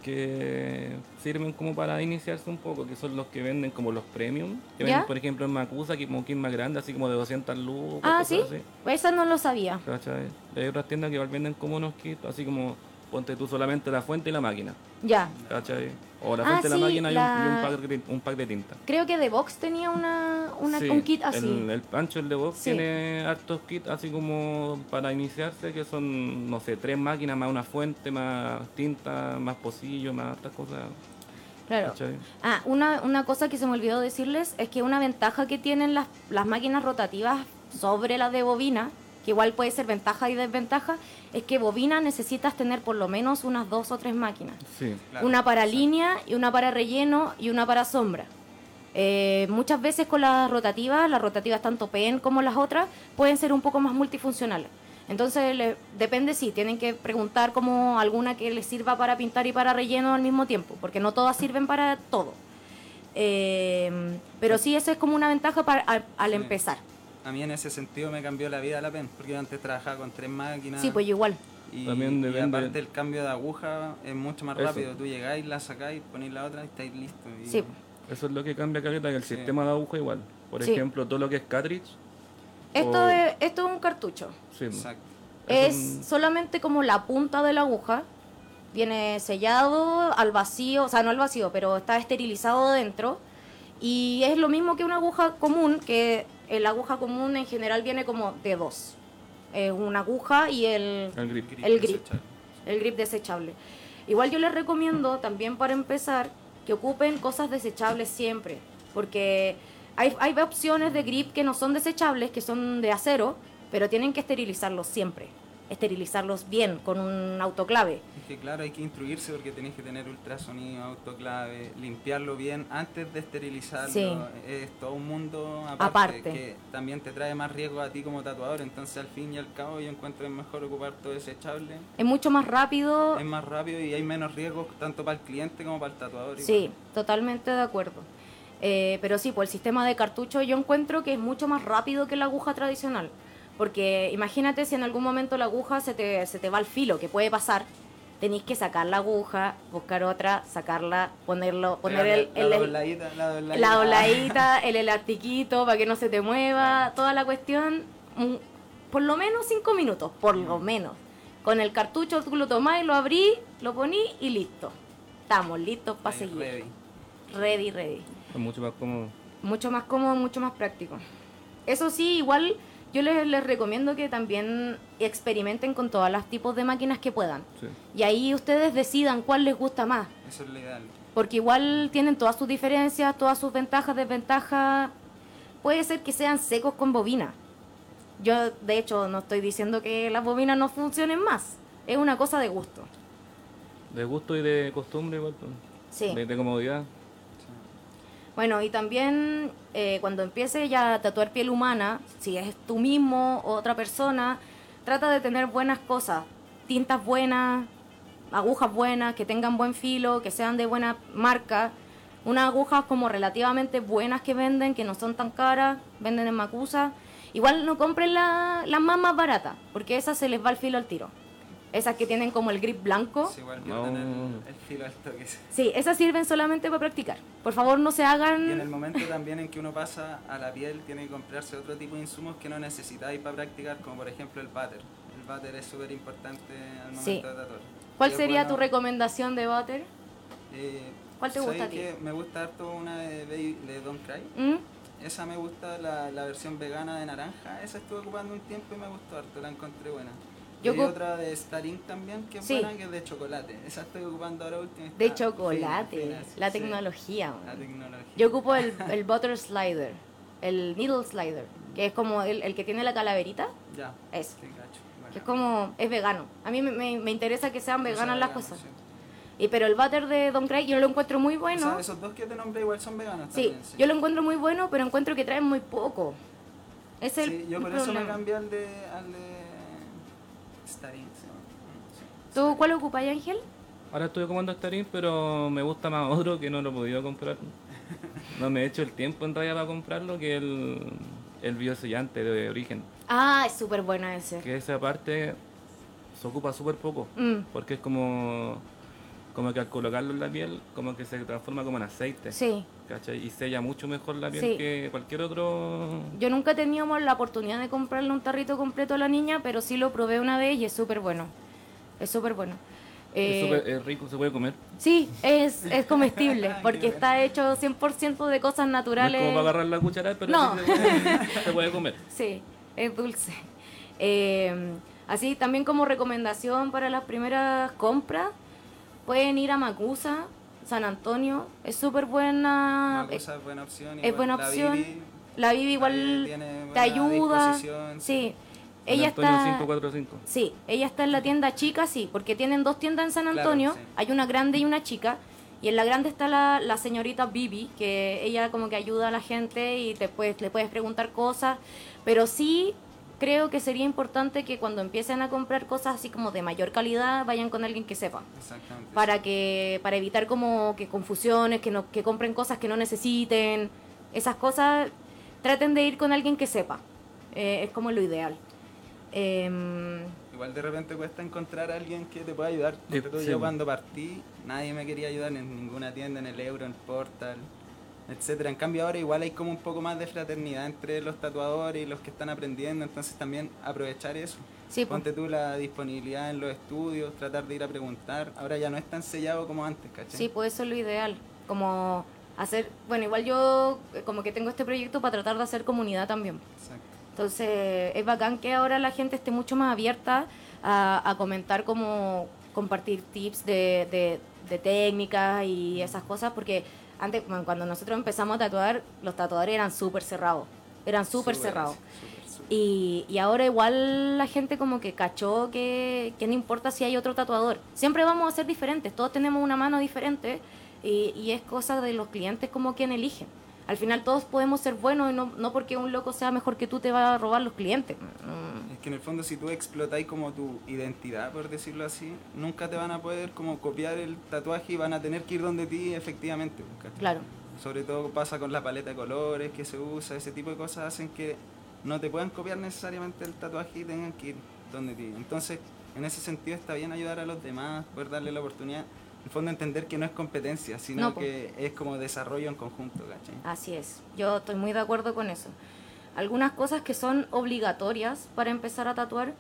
[SPEAKER 3] que sirven como para iniciarse un poco, que son los que venden como los premium. Que
[SPEAKER 1] ¿Ya?
[SPEAKER 3] venden, por ejemplo, en Macusa, que como kit más grande, así como de 200 lucas.
[SPEAKER 1] Ah, ¿sí? Esa no lo sabía.
[SPEAKER 3] ¿Cachai? Hay otras tiendas que venden como unos kits, así como ponte tú solamente la fuente y la máquina.
[SPEAKER 1] Ya.
[SPEAKER 3] ¿Cachai? O la
[SPEAKER 1] Ah,
[SPEAKER 3] fuente y
[SPEAKER 1] sí,
[SPEAKER 3] la máquina y un-
[SPEAKER 1] la-
[SPEAKER 3] y, un, pack de, un pack de tinta.
[SPEAKER 1] Creo que The Box tenía una, una
[SPEAKER 3] Sí,
[SPEAKER 1] un kit así.
[SPEAKER 3] El, el Pancho, el de Box,
[SPEAKER 1] Sí.
[SPEAKER 3] tiene hartos kits así como para iniciarse, que son, no sé, tres máquinas más una fuente, más tinta, más pocillo, más otras cosas.
[SPEAKER 1] Claro. Ah, una, una cosa que se me olvidó decirles es que una ventaja que tienen las, las máquinas rotativas sobre las de bobina, que igual puede ser ventaja y desventaja, es que bobina necesitas tener por lo menos unas dos o tres máquinas.
[SPEAKER 3] Sí.
[SPEAKER 2] Claro,
[SPEAKER 1] una para
[SPEAKER 2] exacto.
[SPEAKER 1] línea y una para relleno y una para sombra. Eh, muchas veces con las rotativas, las rotativas tanto PEN como las otras, pueden ser un poco más multifuncionales. Entonces le- depende si tienen que preguntar como alguna que les sirva para pintar y para relleno al mismo tiempo, porque no todas sirven para todo. Eh, pero sí, eso es como una ventaja para, al, al
[SPEAKER 2] Sí.
[SPEAKER 1] empezar.
[SPEAKER 2] A mí en ese sentido me cambió la vida la PEN, porque yo antes trabajaba con tres máquinas.
[SPEAKER 1] Sí, pues yo igual.
[SPEAKER 2] Y,
[SPEAKER 3] También
[SPEAKER 2] y aparte el cambio de aguja es mucho más
[SPEAKER 3] Eso.
[SPEAKER 2] rápido. Tú llegáis, la sacáis, ponéis la otra y estáis listos. Y-
[SPEAKER 1] Sí.
[SPEAKER 3] Eso es lo que cambia caleta, que el
[SPEAKER 2] Sí.
[SPEAKER 3] sistema de aguja igual. Por
[SPEAKER 1] Sí.
[SPEAKER 3] ejemplo, todo lo que es cartridge.
[SPEAKER 1] Esto,
[SPEAKER 3] o-
[SPEAKER 1] es, esto es un cartucho.
[SPEAKER 3] sí,
[SPEAKER 2] Exacto.
[SPEAKER 3] Es
[SPEAKER 1] Es
[SPEAKER 3] un-
[SPEAKER 1] solamente como la punta de la aguja. Viene sellado al vacío, o sea, no al vacío, pero está esterilizado dentro. Y es lo mismo que una aguja común, que el aguja común en general viene como de dos. Una aguja y el,
[SPEAKER 3] el grip.
[SPEAKER 1] El grip.
[SPEAKER 2] desechable.
[SPEAKER 1] el grip desechable. Igual yo les recomiendo también para empezar que ocupen cosas desechables siempre, porque hay, hay opciones de grip que no son desechables, que son de acero, pero tienen que esterilizarlos siempre, esterilizarlos bien con un autoclave.
[SPEAKER 2] Es que claro, hay que instruirse porque tenéis que tener ultrasonido, autoclave, limpiarlo bien antes de esterilizarlo.
[SPEAKER 1] Sí.
[SPEAKER 2] Es todo un mundo aparte,
[SPEAKER 1] Aparte.
[SPEAKER 2] que también te trae más riesgo a ti como tatuador. Entonces al fin y al cabo yo encuentro que es mejor ocupar todo desechable.
[SPEAKER 1] Es mucho más rápido.
[SPEAKER 2] Es más rápido y hay menos riesgos tanto para el cliente como para el tatuador.
[SPEAKER 1] Sí,
[SPEAKER 2] igual.
[SPEAKER 1] totalmente de acuerdo. Eh, pero sí, pues el sistema de cartucho yo encuentro que es mucho más rápido que la aguja tradicional. Porque imagínate si en algún momento la aguja se te, se te va al filo, que puede pasar. Tenéis que sacar la aguja, buscar otra, sacarla, ponerlo, poner el,
[SPEAKER 2] la,
[SPEAKER 1] el- el-
[SPEAKER 2] dobladita, la dobladita.
[SPEAKER 1] la dobladita, el elastiquito para que no se te mueva, toda la cuestión. Por lo menos cinco minutos, por lo menos. Con el cartucho tú lo tomás y lo abrís, lo ponís y listo. Estamos listos para seguir.
[SPEAKER 2] ready.
[SPEAKER 1] Ready, ready.
[SPEAKER 3] Es mucho más cómodo.
[SPEAKER 1] Mucho más cómodo, mucho más práctico. Eso sí, igual yo les, les recomiendo que también experimenten con todos los tipos de máquinas que puedan.
[SPEAKER 3] Sí.
[SPEAKER 1] Y ahí ustedes decidan cuál les gusta más.
[SPEAKER 2] Eso es lo ideal.
[SPEAKER 1] Porque igual tienen todas sus diferencias, todas sus ventajas, desventajas. Puede ser que sean secos con bobina. Yo, de hecho, no estoy diciendo que las bobinas no funcionen más. Es una cosa de gusto.
[SPEAKER 3] De gusto y de costumbre igual. pues.
[SPEAKER 1] Sí.
[SPEAKER 3] De, de comodidad.
[SPEAKER 1] Bueno, y también eh, cuando empieces ya a tatuar piel humana, si es tú mismo o otra persona, trata de tener buenas cosas, tintas buenas, agujas buenas, que tengan buen filo, que sean de buena marca, unas agujas como relativamente buenas que venden, que no son tan caras, venden en Macusa. Igual no compren la- las más más baratas, porque esas se les va el filo al tiro. Esas que tienen como el grip blanco.
[SPEAKER 2] Sí, igual
[SPEAKER 3] No.
[SPEAKER 2] el, el filo al toque.
[SPEAKER 1] Sí, esas sirven solamente para practicar. Por favor, no se
[SPEAKER 2] Y en el
[SPEAKER 1] hagan...
[SPEAKER 2] momento también en que uno pasa a la piel, tiene que comprarse otro tipo de insumos que no necesitáis para practicar, como por ejemplo el váter. El váter es súper importante al momento
[SPEAKER 1] Sí.
[SPEAKER 2] de tatuar.
[SPEAKER 1] ¿Cuál
[SPEAKER 2] Y
[SPEAKER 1] sería tu
[SPEAKER 2] bueno,
[SPEAKER 1] recomendación de butter?
[SPEAKER 2] eh,
[SPEAKER 1] ¿Cuál te
[SPEAKER 2] ¿Sabes
[SPEAKER 1] gusta a ti?
[SPEAKER 2] Me gusta harto una de, de Don't Cry.
[SPEAKER 1] ¿Mm?
[SPEAKER 2] Esa me gusta, la, la versión vegana de naranja. Esa estuve ocupando un tiempo y me gustó harto, la encontré buena.
[SPEAKER 1] Yo
[SPEAKER 2] y hay otra de Starink también que es
[SPEAKER 1] Sí.
[SPEAKER 2] buena, que es de chocolate. Esa estoy ocupando ahora último.
[SPEAKER 1] De chocolate,
[SPEAKER 2] fina, sí,
[SPEAKER 1] la
[SPEAKER 2] sí.
[SPEAKER 1] tecnología.
[SPEAKER 2] La
[SPEAKER 1] man.
[SPEAKER 2] tecnología.
[SPEAKER 1] Yo ocupo el, el butter slider, el needle slider, que es como el, el que tiene la calaverita.
[SPEAKER 2] Ya.
[SPEAKER 1] Es.
[SPEAKER 2] Sí. Bueno.
[SPEAKER 1] Que es como, es vegano. A mí me, me- me interesa que sean veganas las
[SPEAKER 2] vegana,
[SPEAKER 1] cosas.
[SPEAKER 2] sí.
[SPEAKER 1] Y pero el butter de Don Craig yo lo encuentro muy
[SPEAKER 2] O
[SPEAKER 1] bueno.
[SPEAKER 2] sea, esos dos que te nombré igual son veganos
[SPEAKER 1] Sí,
[SPEAKER 2] también.
[SPEAKER 1] yo lo encuentro muy bueno, pero encuentro que traen muy poco. Es el
[SPEAKER 2] Sí, yo por
[SPEAKER 1] el
[SPEAKER 2] eso me
[SPEAKER 1] problema.
[SPEAKER 2] cambié al de, al de Starink. sí. Sí.
[SPEAKER 1] ¿Tú cuál ocupas, Ángel?
[SPEAKER 3] Ahora estoy ocupando Starin, pero me gusta más otro que no lo he podido comprar. No me he hecho el tiempo en realidad para comprarlo, que el, el biosellante de origen.
[SPEAKER 1] Ah, es súper bueno ese.
[SPEAKER 3] Que esa parte se ocupa súper poco.
[SPEAKER 1] Mm,
[SPEAKER 3] Porque es como, como que al colocarlo en la piel, como que se transforma como en aceite.
[SPEAKER 1] sí.
[SPEAKER 3] ¿Cachai? Y sella mucho mejor la piel
[SPEAKER 1] Sí.
[SPEAKER 3] que cualquier otro.
[SPEAKER 1] Yo nunca teníamos la oportunidad de comprarle un tarrito completo a la niña, pero sí lo probé una vez y es súper bueno. Es súper bueno.
[SPEAKER 3] Es,
[SPEAKER 1] Eh,
[SPEAKER 3] súper- es rico, se puede comer.
[SPEAKER 1] Sí, es, es comestible, porque está hecho 100% de cosas
[SPEAKER 3] No es
[SPEAKER 1] naturales.
[SPEAKER 3] como para agarrar la cuchara, pero
[SPEAKER 1] No.
[SPEAKER 3] sí se, puede, se puede comer.
[SPEAKER 1] Sí, es dulce. Eh, así, también como recomendación para las primeras compras, pueden ir a Macusa, San Antonio. Es súper buena.
[SPEAKER 2] Una cosa es buena opción.
[SPEAKER 1] es buena
[SPEAKER 2] la
[SPEAKER 1] opción. La
[SPEAKER 2] ahí
[SPEAKER 1] igual
[SPEAKER 2] tiene
[SPEAKER 1] te ayuda. Sí, ella
[SPEAKER 3] Antonio
[SPEAKER 1] está.
[SPEAKER 3] 545.
[SPEAKER 1] Sí, ella está en la tienda chica, sí, porque tienen dos tiendas en San
[SPEAKER 2] Claro,
[SPEAKER 1] Antonio,
[SPEAKER 2] sí.
[SPEAKER 1] hay una grande y una chica, y en la grande está la, la señorita Bibi, que ella como que ayuda a la gente y te puedes, le puedes preguntar cosas, pero sí creo que sería importante que cuando empiecen a comprar cosas así como de mayor calidad, vayan con alguien que sepa.
[SPEAKER 2] Exactamente.
[SPEAKER 1] Para que para evitar como que confusiones, que no que compren cosas que no necesiten, esas cosas traten de ir con alguien que sepa. Eh, es como lo ideal. Em,
[SPEAKER 2] Igual de repente cuesta encontrar a alguien que te pueda ayudar.
[SPEAKER 3] Sí,
[SPEAKER 2] Porque
[SPEAKER 3] sí.
[SPEAKER 2] yo cuando partí, nadie me quería ayudar en ninguna tienda, en el Euro, en Portal, etcétera. En cambio ahora igual hay como un poco más de fraternidad entre los tatuadores y los que están aprendiendo, entonces también aprovechar eso.
[SPEAKER 1] sí, po.
[SPEAKER 2] Ponte tú la disponibilidad en los estudios, tratar de ir a preguntar. Ahora ya no es tan sellado como antes, ¿cachai?
[SPEAKER 1] Sí, pues eso es lo ideal. Como hacer, bueno, igual yo eh, como que tengo este proyecto para tratar de hacer comunidad también.
[SPEAKER 2] Exacto.
[SPEAKER 1] Entonces es bacán que ahora la gente esté mucho más abierta a, a comentar como compartir tips de, de, de técnicas y esas cosas, porque antes cuando nosotros empezamos a tatuar, los tatuadores eran súper cerrados, eran súper cerrados. Y, y ahora igual la gente como que cachó que, que no importa si hay otro tatuador. Siempre vamos a ser diferentes, todos tenemos una mano diferente y, y es cosa de los clientes como quien eligen. Al final todos podemos ser buenos y no, no porque un loco sea mejor que tú te va a robar los clientes. Mm,
[SPEAKER 2] Es que en el fondo si tú explotáis como tu identidad, por decirlo así, nunca te van a poder como copiar el tatuaje y van a tener que ir donde ti efectivamente. ¿cachai?
[SPEAKER 1] Claro,
[SPEAKER 2] Sobre todo pasa con la paleta de colores que se usa, ese tipo de cosas hacen que no te puedan copiar necesariamente el tatuaje y tengan que ir donde ti. Entonces, en ese sentido está bien ayudar a los demás, poder darle la oportunidad. El fondo entender que no es competencia, sino
[SPEAKER 1] No,
[SPEAKER 2] que es como desarrollo en conjunto, ¿cachai?
[SPEAKER 1] así es. Yo estoy muy de acuerdo con eso. Algunas cosas que son obligatorias para empezar a tatuar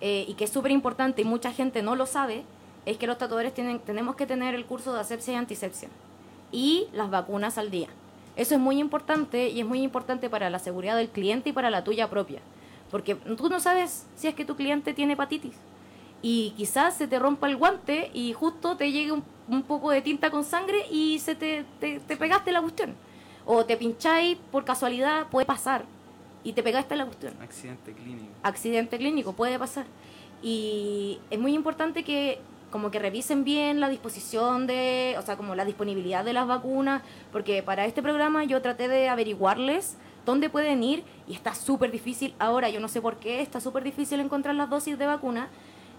[SPEAKER 1] eh, y que es súper importante y mucha gente no lo sabe, es que los tatuadores tienen, tenemos que tener el curso de asepsia y antisepsia y las vacunas al día. Eso es muy importante y es muy importante para la seguridad del cliente y para la tuya propia. Porque tú no sabes si es que tu cliente tiene hepatitis. Y quizás se te rompa el guante y justo te llegue un, un poco de tinta con sangre y se te, te, te pegaste la cuestión. O te pincháis por casualidad, puede pasar. Y te pegaste la cuestión
[SPEAKER 2] Accidente clínico.
[SPEAKER 1] accidente clínico, puede pasar. Y es muy importante que como que revisen bien la disposición de, o sea, como la disponibilidad de las vacunas, porque para este programa yo traté de averiguarles dónde pueden ir y está súper difícil. Ahora yo no sé por qué, está súper difícil encontrar las dosis de vacuna.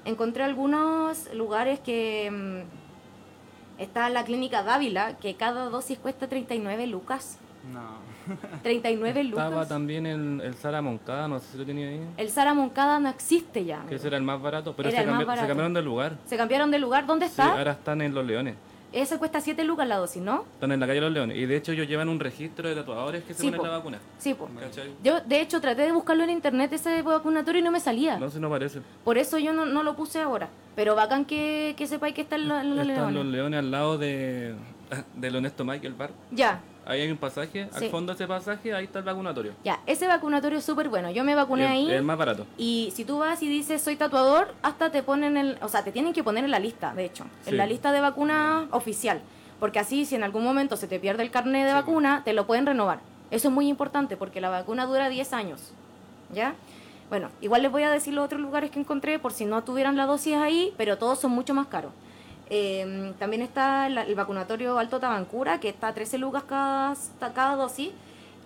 [SPEAKER 1] Encontré algunos lugares que mm, está la clínica Dávila, que cada dosis cuesta 39 lucas.
[SPEAKER 2] No.
[SPEAKER 1] 39 lucas.
[SPEAKER 3] Estaba también el, el Sara Moncada, no sé si lo tenía ahí.
[SPEAKER 1] El Sara Moncada no existe ya.
[SPEAKER 3] Que ese era el más barato, pero se, cambi- se cambiaron de lugar.
[SPEAKER 1] Se cambiaron de lugar. ¿Dónde
[SPEAKER 3] Sí,
[SPEAKER 1] está?
[SPEAKER 3] ahora están en Los Leones.
[SPEAKER 1] Ese cuesta 7 lucas la dosis, ¿no?
[SPEAKER 3] Están en la calle Los Leones. Y de hecho ellos llevan un registro de tatuadores que se
[SPEAKER 1] Sí,
[SPEAKER 3] ponen
[SPEAKER 1] po.
[SPEAKER 3] la vacuna.
[SPEAKER 1] Sí, pues. Yo, de hecho, traté de buscarlo en internet ese vacunatorio y no me salía.
[SPEAKER 3] No, si no parece.
[SPEAKER 1] Por eso yo no, no lo puse ahora. Pero bacán que, que sepáis que está en, lo- en los
[SPEAKER 3] Están
[SPEAKER 1] leones.
[SPEAKER 3] Los Leones al lado de... del Honesto Michael Bar.
[SPEAKER 1] Ya,
[SPEAKER 3] Ahí hay un pasaje,
[SPEAKER 1] Sí.
[SPEAKER 3] al fondo de ese pasaje, ahí está el vacunatorio.
[SPEAKER 1] ya. Ese vacunatorio es súper bueno. Yo me vacuné ahí.
[SPEAKER 3] Es más barato.
[SPEAKER 1] Y si tú vas y dices soy tatuador, hasta te ponen el, o sea, te tienen que poner en la lista, de hecho, en
[SPEAKER 3] Sí.
[SPEAKER 1] la lista de vacuna oficial, porque así si en algún momento se te pierde el carnet de
[SPEAKER 2] Sí.
[SPEAKER 1] vacuna, te lo pueden renovar. Eso es muy importante porque la vacuna dura 10 años. ¿Ya? Bueno, igual les voy a decir los otros lugares que encontré por si no tuvieran la dosis ahí, pero todos son mucho más caros. Eh, también está la- el vacunatorio Alto Tabancura, que está a 13 lucas cada, cada dosis,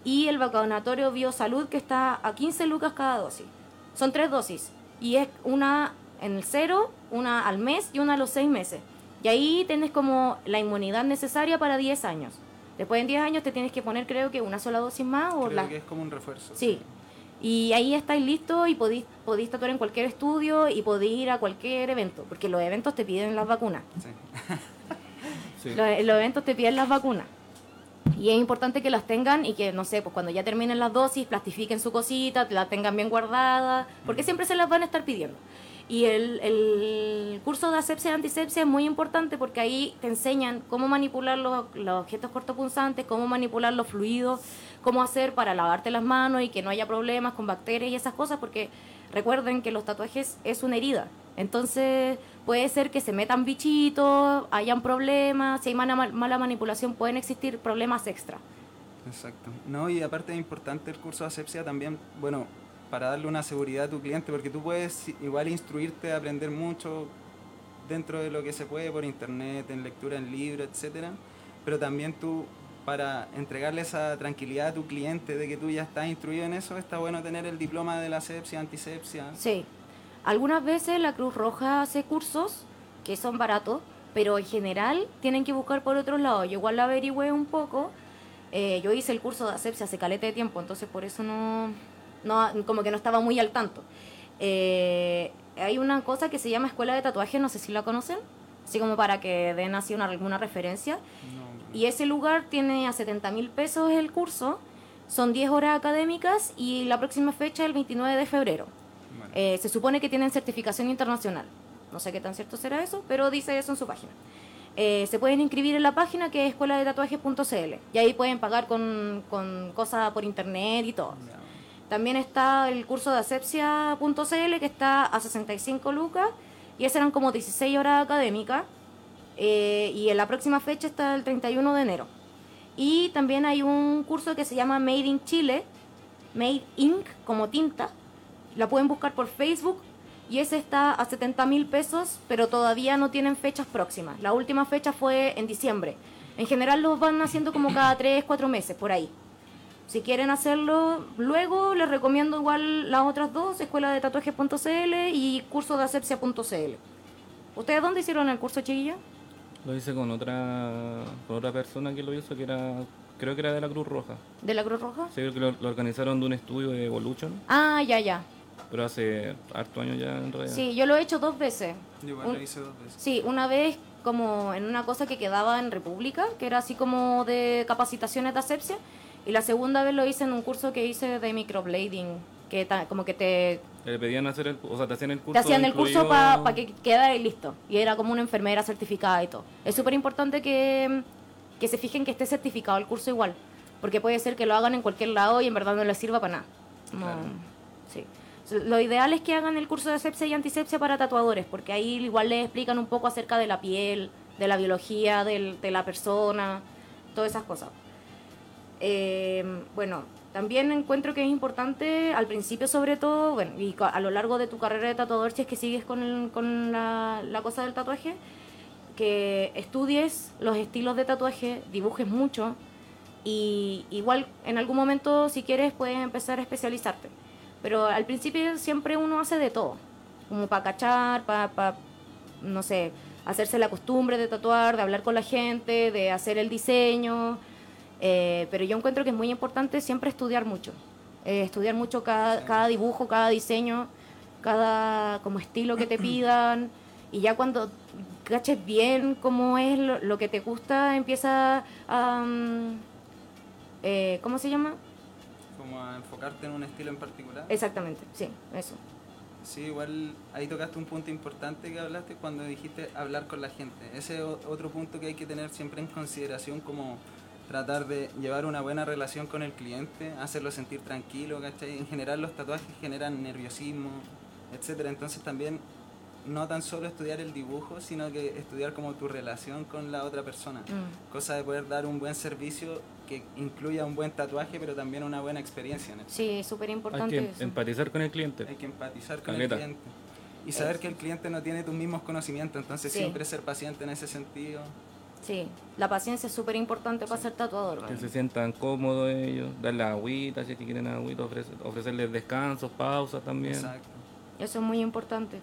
[SPEAKER 1] y el vacunatorio Biosalud, que está a 15 lucas cada dosis. Son tres dosis, y es una en el cero, una al mes y una a los seis meses. Y ahí tienes como la inmunidad necesaria para 10 años. Después en 10 años te tienes que poner creo que una sola dosis más o
[SPEAKER 2] Creo
[SPEAKER 1] la...
[SPEAKER 2] que es como un refuerzo.
[SPEAKER 1] Sí. Y ahí estáis listos y podéis, podéis tatuar en cualquier estudio y podéis ir a cualquier evento, porque los eventos te piden las vacunas.
[SPEAKER 2] Sí.
[SPEAKER 3] Sí.
[SPEAKER 1] Los, los eventos te piden las vacunas. Y es importante que las tengan y que, no sé, pues cuando ya terminen las dosis, plastifiquen su cosita, la tengan bien guardada, porque siempre se las van a estar pidiendo. Y el, el curso de asepsia y antisepsia es muy importante porque ahí te enseñan cómo manipular los, objetos cortopunzantes, cómo manipular los fluidos, cómo hacer para lavarte las manos y que no haya problemas con bacterias y esas cosas, porque recuerden que los tatuajes es una herida. Entonces puede ser que se metan bichitos, hayan problemas, si hay mala, mala manipulación pueden existir problemas extra.
[SPEAKER 2] Exacto. No, y aparte es importante el curso de asepsia también, bueno, para darle una seguridad a tu cliente, porque tú puedes igual instruirte, aprender mucho dentro de lo que se puede por internet, en lectura, en libros, etcétera, pero también tú para entregarle esa tranquilidad a tu cliente de que tú ya estás instruido en eso, está bueno tener el diploma de la asepsia, antisepsia.
[SPEAKER 1] Sí. Algunas veces la Cruz Roja hace cursos que son baratos, pero en general tienen que buscar por otros lados. Yo igual la averigüé un poco. Eh, yo hice el curso de asepsia hace caleta de tiempo, entonces por eso no, no como que no estaba muy al tanto. Eh, hay una cosa que se llama Escuela de Tatuaje, no sé si la conocen, así como para que den así una, alguna referencia.
[SPEAKER 2] No,
[SPEAKER 1] Y ese lugar tiene a 70 mil pesos el curso, son 10 horas académicas y la próxima fecha es el 29 de febrero.
[SPEAKER 2] bueno.
[SPEAKER 1] Eh, se supone que tienen certificación internacional. No sé qué tan cierto será eso, pero dice eso en su página. Eh, se pueden inscribir en la página que es escuela de tatuajes.cl y ahí pueden pagar con, con cosas por internet y todo. También está el curso de asepsia.cl que está a 65 lucas y esas eran como 16 horas académicas. Eh, y en la próxima fecha está el 31 de enero. Y también hay un curso que se llama Made in Chile, Made Ink como tinta. La pueden buscar por Facebook y ese está a 70 mil pesos, pero todavía no tienen fechas próximas. La última fecha fue en diciembre. En general los van haciendo como cada 3, 4 meses, por ahí. Si quieren hacerlo luego, les recomiendo igual las otras dos, escuela de tatuajes.cl y curso de asepsia.cl. ¿Ustedes dónde hicieron el curso, chiquilla?
[SPEAKER 3] Lo hice con otra, con otra persona que lo hizo, que era, creo que era de la Cruz Roja.
[SPEAKER 1] ¿De la Cruz Roja?
[SPEAKER 3] Sí, que lo, lo organizaron de un estudio de Evolution,
[SPEAKER 1] Ah, ya, ya.
[SPEAKER 3] pero hace harto años ya en realidad.
[SPEAKER 1] Sí, yo lo he hecho dos veces.
[SPEAKER 2] Yo igual
[SPEAKER 1] Un-
[SPEAKER 2] lo hice dos veces.
[SPEAKER 1] Sí, una vez como en una cosa que quedaba en República, que era así como de capacitaciones de asepsia, y la segunda vez lo hice en un curso que hice de microblading, que ta- como que te,
[SPEAKER 3] Le pedían hacer el, o sea, te hacían el curso.
[SPEAKER 1] te hacían el curso
[SPEAKER 3] incluido-
[SPEAKER 1] para que quedara listo, y era como una enfermera certificada y todo. Es súper importante que, que se fijen que esté certificado el curso igual, porque puede ser que lo hagan en cualquier lado y en verdad no les sirva para nada. Como-
[SPEAKER 2] Claro.
[SPEAKER 1] sí. Lo ideal es que hagan el curso de asepsia y antisepsia para tatuadores, porque ahí igual les explican un poco acerca de la piel, de la biología del- de la persona, todas esas cosas. Eh, bueno, también encuentro que es importante, al principio sobre todo, bueno, y a lo largo de tu carrera de tatuador, si es que sigues con, con la, la cosa del tatuaje, que estudies los estilos de tatuaje, dibujes mucho, y igual en algún momento, si quieres, puedes empezar a especializarte. Pero al principio siempre uno hace de todo, como para cachar, para, no sé, hacerse la costumbre de tatuar, de hablar con la gente, de hacer el diseño. Eh, pero yo encuentro que es muy importante siempre estudiar mucho. Eh, estudiar mucho cada,
[SPEAKER 2] Sí.
[SPEAKER 1] cada dibujo, cada diseño, cada como estilo que te pidan. Y ya cuando caches bien cómo es lo, lo que te gusta, empieza a... mm, eh, ¿Cómo se llama?
[SPEAKER 2] Como a enfocarte en un estilo en particular.
[SPEAKER 1] Exactamente, sí, eso.
[SPEAKER 2] Sí, igual ahí tocaste un punto importante que hablaste cuando dijiste hablar con la gente. Ese es otro punto que hay que tener siempre en consideración como tratar de llevar una buena relación con el cliente, hacerlo sentir tranquilo, ¿cachai? En general los tatuajes generan nerviosismo, etcétera. Entonces también no tan solo estudiar el dibujo, sino que estudiar como tu relación con la otra persona.
[SPEAKER 1] Mm.
[SPEAKER 2] Cosa de poder dar un buen servicio que incluya un buen tatuaje, pero también una buena experiencia en.
[SPEAKER 1] Sí, es súper
[SPEAKER 3] Hay
[SPEAKER 1] importante
[SPEAKER 3] que
[SPEAKER 1] eso.
[SPEAKER 3] empatizar con el cliente.
[SPEAKER 2] Hay que empatizar con el cliente. Y saber que el cliente no tiene tus mismos conocimientos, entonces
[SPEAKER 1] Sí.
[SPEAKER 2] siempre ser paciente en ese sentido.
[SPEAKER 1] Sí, la paciencia es súper importante para ser tatuador.
[SPEAKER 3] Que
[SPEAKER 1] man.
[SPEAKER 3] se sientan cómodos ellos, darles agüita si es que quieren agüita, ofrecer- ofrecerles descansos, pausas también.
[SPEAKER 2] Exacto.
[SPEAKER 1] Eso es muy importante.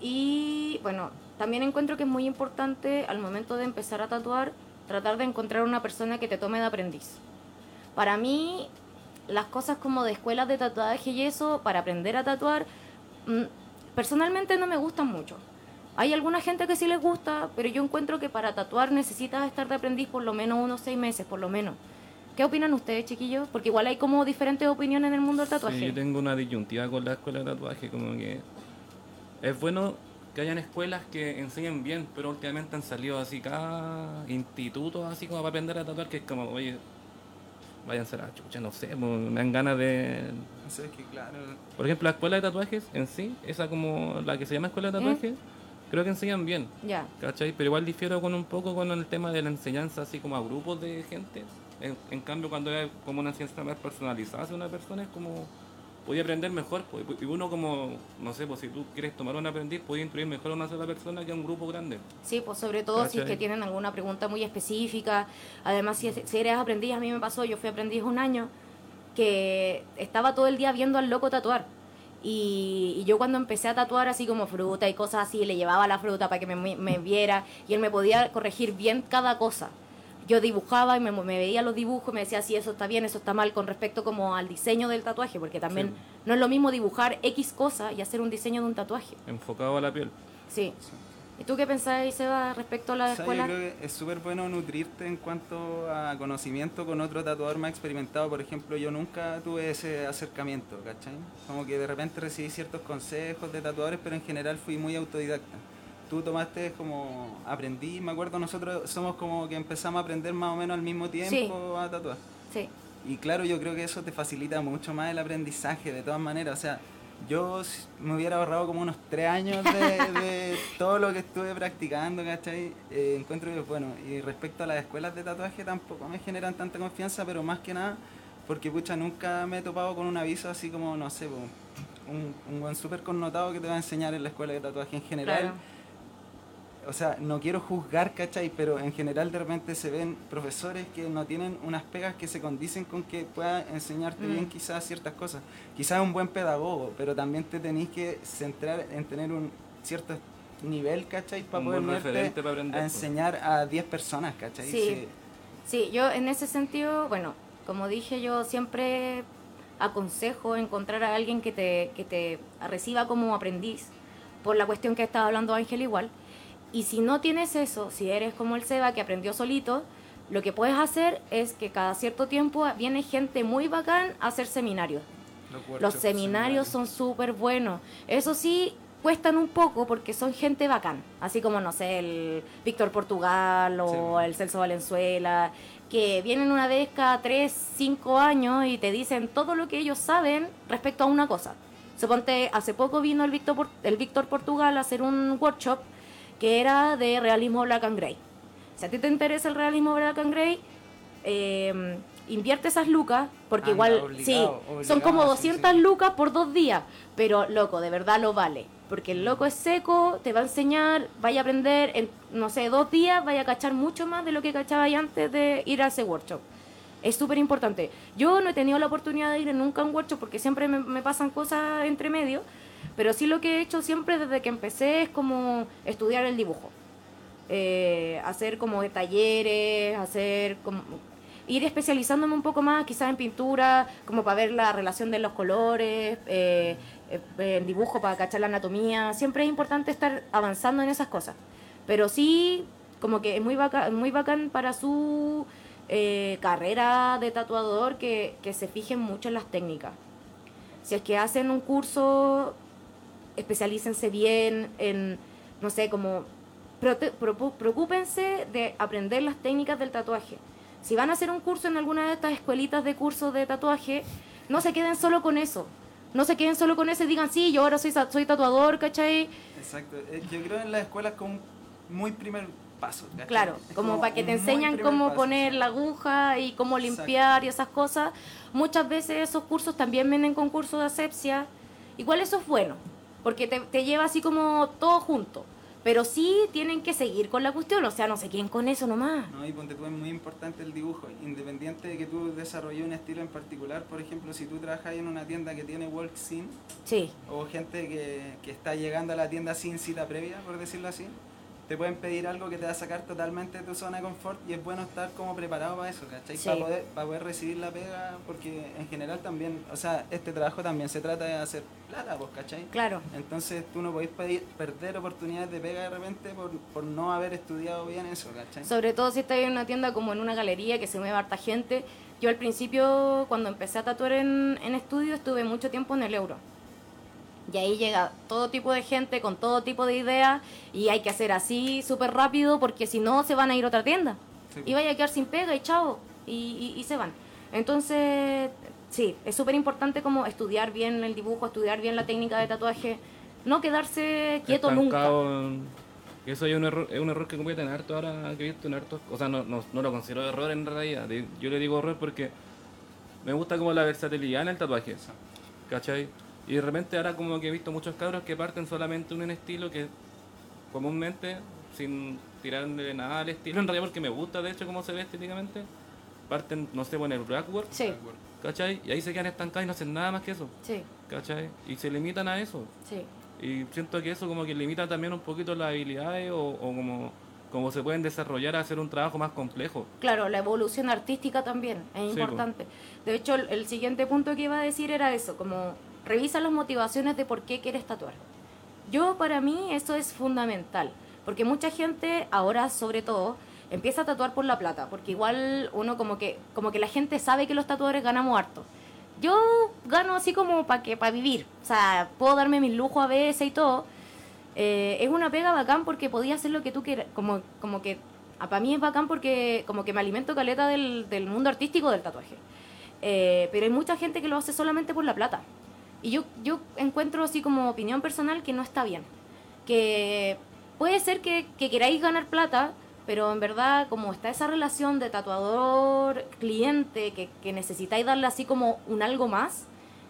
[SPEAKER 1] Y bueno, también encuentro que es muy importante al momento de empezar a tatuar, tratar de encontrar una persona que te tome de aprendiz. Para mí, las cosas como de escuelas de tatuaje y eso, para aprender a tatuar, mm, personalmente no me gustan mucho. Hay alguna gente que sí les gusta, pero yo encuentro que para tatuar necesitas estar de aprendiz por lo menos unos seis meses, por lo menos. ¿Qué opinan ustedes, chiquillos? Porque igual hay como diferentes opiniones en el mundo del tatuaje.
[SPEAKER 3] Sí, yo tengo una disyuntiva con la escuela de tatuaje, como que es bueno que hayan escuelas que enseñen bien, pero últimamente han salido así cada institutos así como para aprender a tatuar, que es como, oye, váyanse a la chucha, no sé, pues, me dan ganas de...
[SPEAKER 2] Eso es que, claro,
[SPEAKER 3] Por ejemplo, la escuela de tatuajes en sí, esa como la que se llama escuela de
[SPEAKER 1] ¿Eh?
[SPEAKER 3] Creo que enseñan bien,
[SPEAKER 1] Ya.
[SPEAKER 3] ¿cachai? Pero igual difiero con un poco con el tema de la enseñanza así como a grupos de gente. En, en cambio, cuando hay como una enseñanza más personalizada hacia una persona, es como podía aprender mejor. pues, Y uno como, no sé, pues si tú quieres tomar un aprendiz, puede instruir mejor a una sola persona que a un grupo grande.
[SPEAKER 1] Sí, pues sobre todo si es
[SPEAKER 3] ¿Cachai?
[SPEAKER 1] que tienen alguna pregunta muy específica. Además, si, es- si eres aprendiz, a mí me pasó, yo fui aprendiz un año, que estaba todo el día viendo al loco tatuar. Y, y yo cuando empecé a tatuar así como fruta y cosas así, le llevaba la fruta para que me, me viera y él me podía corregir bien cada cosa. Yo dibujaba y me, me veía los dibujos y me decía si eso está bien, eso está mal con respecto como al diseño del tatuaje, porque también
[SPEAKER 3] Sí.
[SPEAKER 1] no es lo mismo dibujar X cosa y hacer un diseño de un tatuaje.
[SPEAKER 3] Enfocado a la piel.
[SPEAKER 1] Sí. ¿Y tú qué pensáis, Seba, respecto a la
[SPEAKER 2] O sea,
[SPEAKER 1] escuela?
[SPEAKER 2] yo creo que es súper bueno nutrirte en cuanto a conocimiento con otro tatuador más experimentado. Por ejemplo, yo nunca tuve ese acercamiento, ¿cachai? Como que de repente recibí ciertos consejos de tatuadores, pero en general fui muy autodidacta. Tú tomaste como aprendí, me acuerdo, nosotros somos como que empezamos a aprender más o menos al mismo tiempo a tatuar.
[SPEAKER 1] Sí.
[SPEAKER 2] Y claro, yo creo que eso te facilita mucho más el aprendizaje, de todas maneras. O sea, yo me hubiera ahorrado como unos tres años de, de todo lo que estuve practicando, ¿cachai? Eh, encuentro que, bueno, y respecto a las escuelas de tatuaje tampoco me generan tanta confianza, pero más que nada porque, pucha, nunca me he topado con un aviso así como, no sé, un, un buen súper connotado que te va a enseñar en la escuela de tatuaje en general
[SPEAKER 1] Claro.
[SPEAKER 2] O sea, no quiero juzgar, ¿cachai? Pero en general de repente se ven profesores que no tienen unas pegas que se condicen con que pueda enseñarte
[SPEAKER 1] Mm.
[SPEAKER 2] bien quizás ciertas cosas. Quizás un buen pedagogo, pero también te tenéis que centrar en tener un cierto nivel, ¿cachai? Para
[SPEAKER 3] Un
[SPEAKER 2] poder
[SPEAKER 3] referente para aprender,
[SPEAKER 2] a enseñar a 10 personas, ¿cachai?
[SPEAKER 1] Sí. Sí, yo en ese sentido, bueno, como dije, yo siempre aconsejo encontrar a alguien que te, que te reciba como aprendiz, por la cuestión que estaba hablando Ángel igual. Y si no tienes eso, si eres como el Seba que aprendió solito, lo que puedes hacer es que cada cierto tiempo viene gente muy bacán a hacer seminarios.
[SPEAKER 2] Los,
[SPEAKER 1] seminarios son súper buenos. Eso sí, cuestan un poco porque son gente bacán. Así como, no sé, el Víctor Portugal o
[SPEAKER 2] Sí.
[SPEAKER 1] el Celso Valenzuela, que vienen una vez cada 3, 5 años y te dicen todo lo que ellos saben respecto a una cosa. Suponte, hace poco vino el Víctor, el Víctor Portugal a hacer un workshop que era de realismo black and gray. Si a ti te interesa el realismo black and gray, eh, invierte esas lucas, porque
[SPEAKER 2] Anda,
[SPEAKER 1] igual,
[SPEAKER 2] obligado,
[SPEAKER 1] sí,
[SPEAKER 2] obligado,
[SPEAKER 1] son como
[SPEAKER 2] sí,
[SPEAKER 1] 200
[SPEAKER 2] sí.
[SPEAKER 1] lucas por dos días, pero loco, de verdad lo vale. Porque el loco es seco, te va a enseñar, vaya a aprender en, no sé, dos días, vaya a cachar mucho más de lo que cachaba antes de ir a ese workshop. Es súper importante. Yo no he tenido la oportunidad de ir nunca a un workshop porque siempre me, me pasan cosas entre medio, pero sí lo que he hecho siempre desde que empecé es como estudiar el dibujo. Eh, hacer como talleres, hacer como ir especializándome un poco más, quizás en pintura, como para ver la relación de los colores, eh, eh, en dibujo para cachar la anatomía. Siempre es importante estar avanzando en esas cosas. Pero sí, como que es muy bacán, muy bacán para su carrera de tatuador que se fijen mucho en las técnicas. Si es que hacen un curso especialícense bien en, no sé, como preocúpense de aprender las técnicas del tatuaje. Si van a hacer un curso en alguna de estas escuelitas de cursos de tatuaje, no se queden solo con eso. No se queden solo con eso y digan, sí, yo ahora soy, soy tatuador, ¿cachai?
[SPEAKER 2] Exacto. Eh, Yo creo en las escuelas como un muy primer paso. ¿cachai?
[SPEAKER 1] Claro, como para que te enseñan cómo
[SPEAKER 2] paso,
[SPEAKER 1] poner
[SPEAKER 2] sí.
[SPEAKER 1] la aguja y cómo
[SPEAKER 2] Exacto.
[SPEAKER 1] limpiar y esas cosas. Muchas veces esos cursos también vienen con cursos de asepsia. Igual eso es bueno, porque te, te lleva así como todo junto. Pero sí tienen que seguir con la cuestión, o sea, no se queden con eso nomás.
[SPEAKER 2] No, y ponte tú, es muy importante el dibujo. Independiente de que tú desarrolles un estilo en particular, por ejemplo, si tú trabajas en una tienda que tiene walk sin
[SPEAKER 1] Sí,
[SPEAKER 2] o gente que, que está llegando a la tienda sin cita previa, por decirlo así, te pueden pedir algo que te va a sacar totalmente de tu zona de confort y es bueno estar como preparado para eso, ¿cachai?
[SPEAKER 1] Sí.
[SPEAKER 2] Para, poder, para poder recibir la pega, porque en general también, o sea, este trabajo también se trata de hacer plata, pues, ¿cachai?
[SPEAKER 1] claro.
[SPEAKER 2] Entonces tú no podés pedir- perder oportunidades de pega de repente por, por no haber estudiado bien eso, ¿cachai?
[SPEAKER 1] Sobre todo si estás en una tienda como en una galería que se mueve harta gente. Yo al principio, cuando empecé a tatuar en, en estudio, estuve mucho tiempo en el euro. Y ahí llega todo tipo de gente con todo tipo de ideas y hay que hacer así súper rápido porque si no se van a ir a otra tienda.
[SPEAKER 2] Sí,
[SPEAKER 1] Y vaya a quedar sin pega y chao. Y, y- y se van. Entonces, sí, es súper importante como estudiar bien el dibujo, estudiar bien la técnica de tatuaje. No quedarse quieto nunca.
[SPEAKER 3] En- Eso es un error, es un error que cometen harto ahora que he visto en hartos, o sea, no, no, no lo considero error en realidad, yo le digo error porque me gusta como la versatilidad en el tatuaje, ¿cachai? Y de repente ahora como que he visto muchos cabros que parten solamente en un estilo que comúnmente, sin tirarle nada al estilo, en realidad porque me gusta de hecho cómo se ve estéticamente, parten, no sé, con el blackboard,
[SPEAKER 1] Sí,
[SPEAKER 3] ¿cachai? Y ahí se quedan estancados y no hacen nada más que eso,
[SPEAKER 1] sí,
[SPEAKER 3] ¿cachai? Y se limitan a eso.
[SPEAKER 1] sí.
[SPEAKER 3] Y siento que eso como que limita también un poquito las habilidades o, o como, como se pueden desarrollar a hacer un trabajo más complejo.
[SPEAKER 1] Claro, la evolución artística también es
[SPEAKER 3] Sí,
[SPEAKER 1] importante. De hecho, el, el siguiente punto que iba a decir era eso, como revisa las motivaciones de por qué quieres tatuar. Yo, para mí, eso es fundamental, porque mucha gente, ahora sobre todo, empieza a tatuar por la plata, porque igual uno como que, como que la gente sabe que los tatuadores ganamos harto. Yo gano así como para que para vivir, o sea, puedo darme mis lujos a veces y todo, eh, es una pega bacán porque podía hacer lo que tú quieras, como, como que para mí es bacán porque como que me alimento caleta del, del mundo artístico del tatuaje. Eh, pero hay mucha gente que lo hace solamente por la plata. Y yo, yo encuentro así como opinión personal que no está bien. Que puede ser que, que queráis ganar plata, pero en verdad como está esa relación de tatuador-cliente que, que necesitáis darle así como un algo más,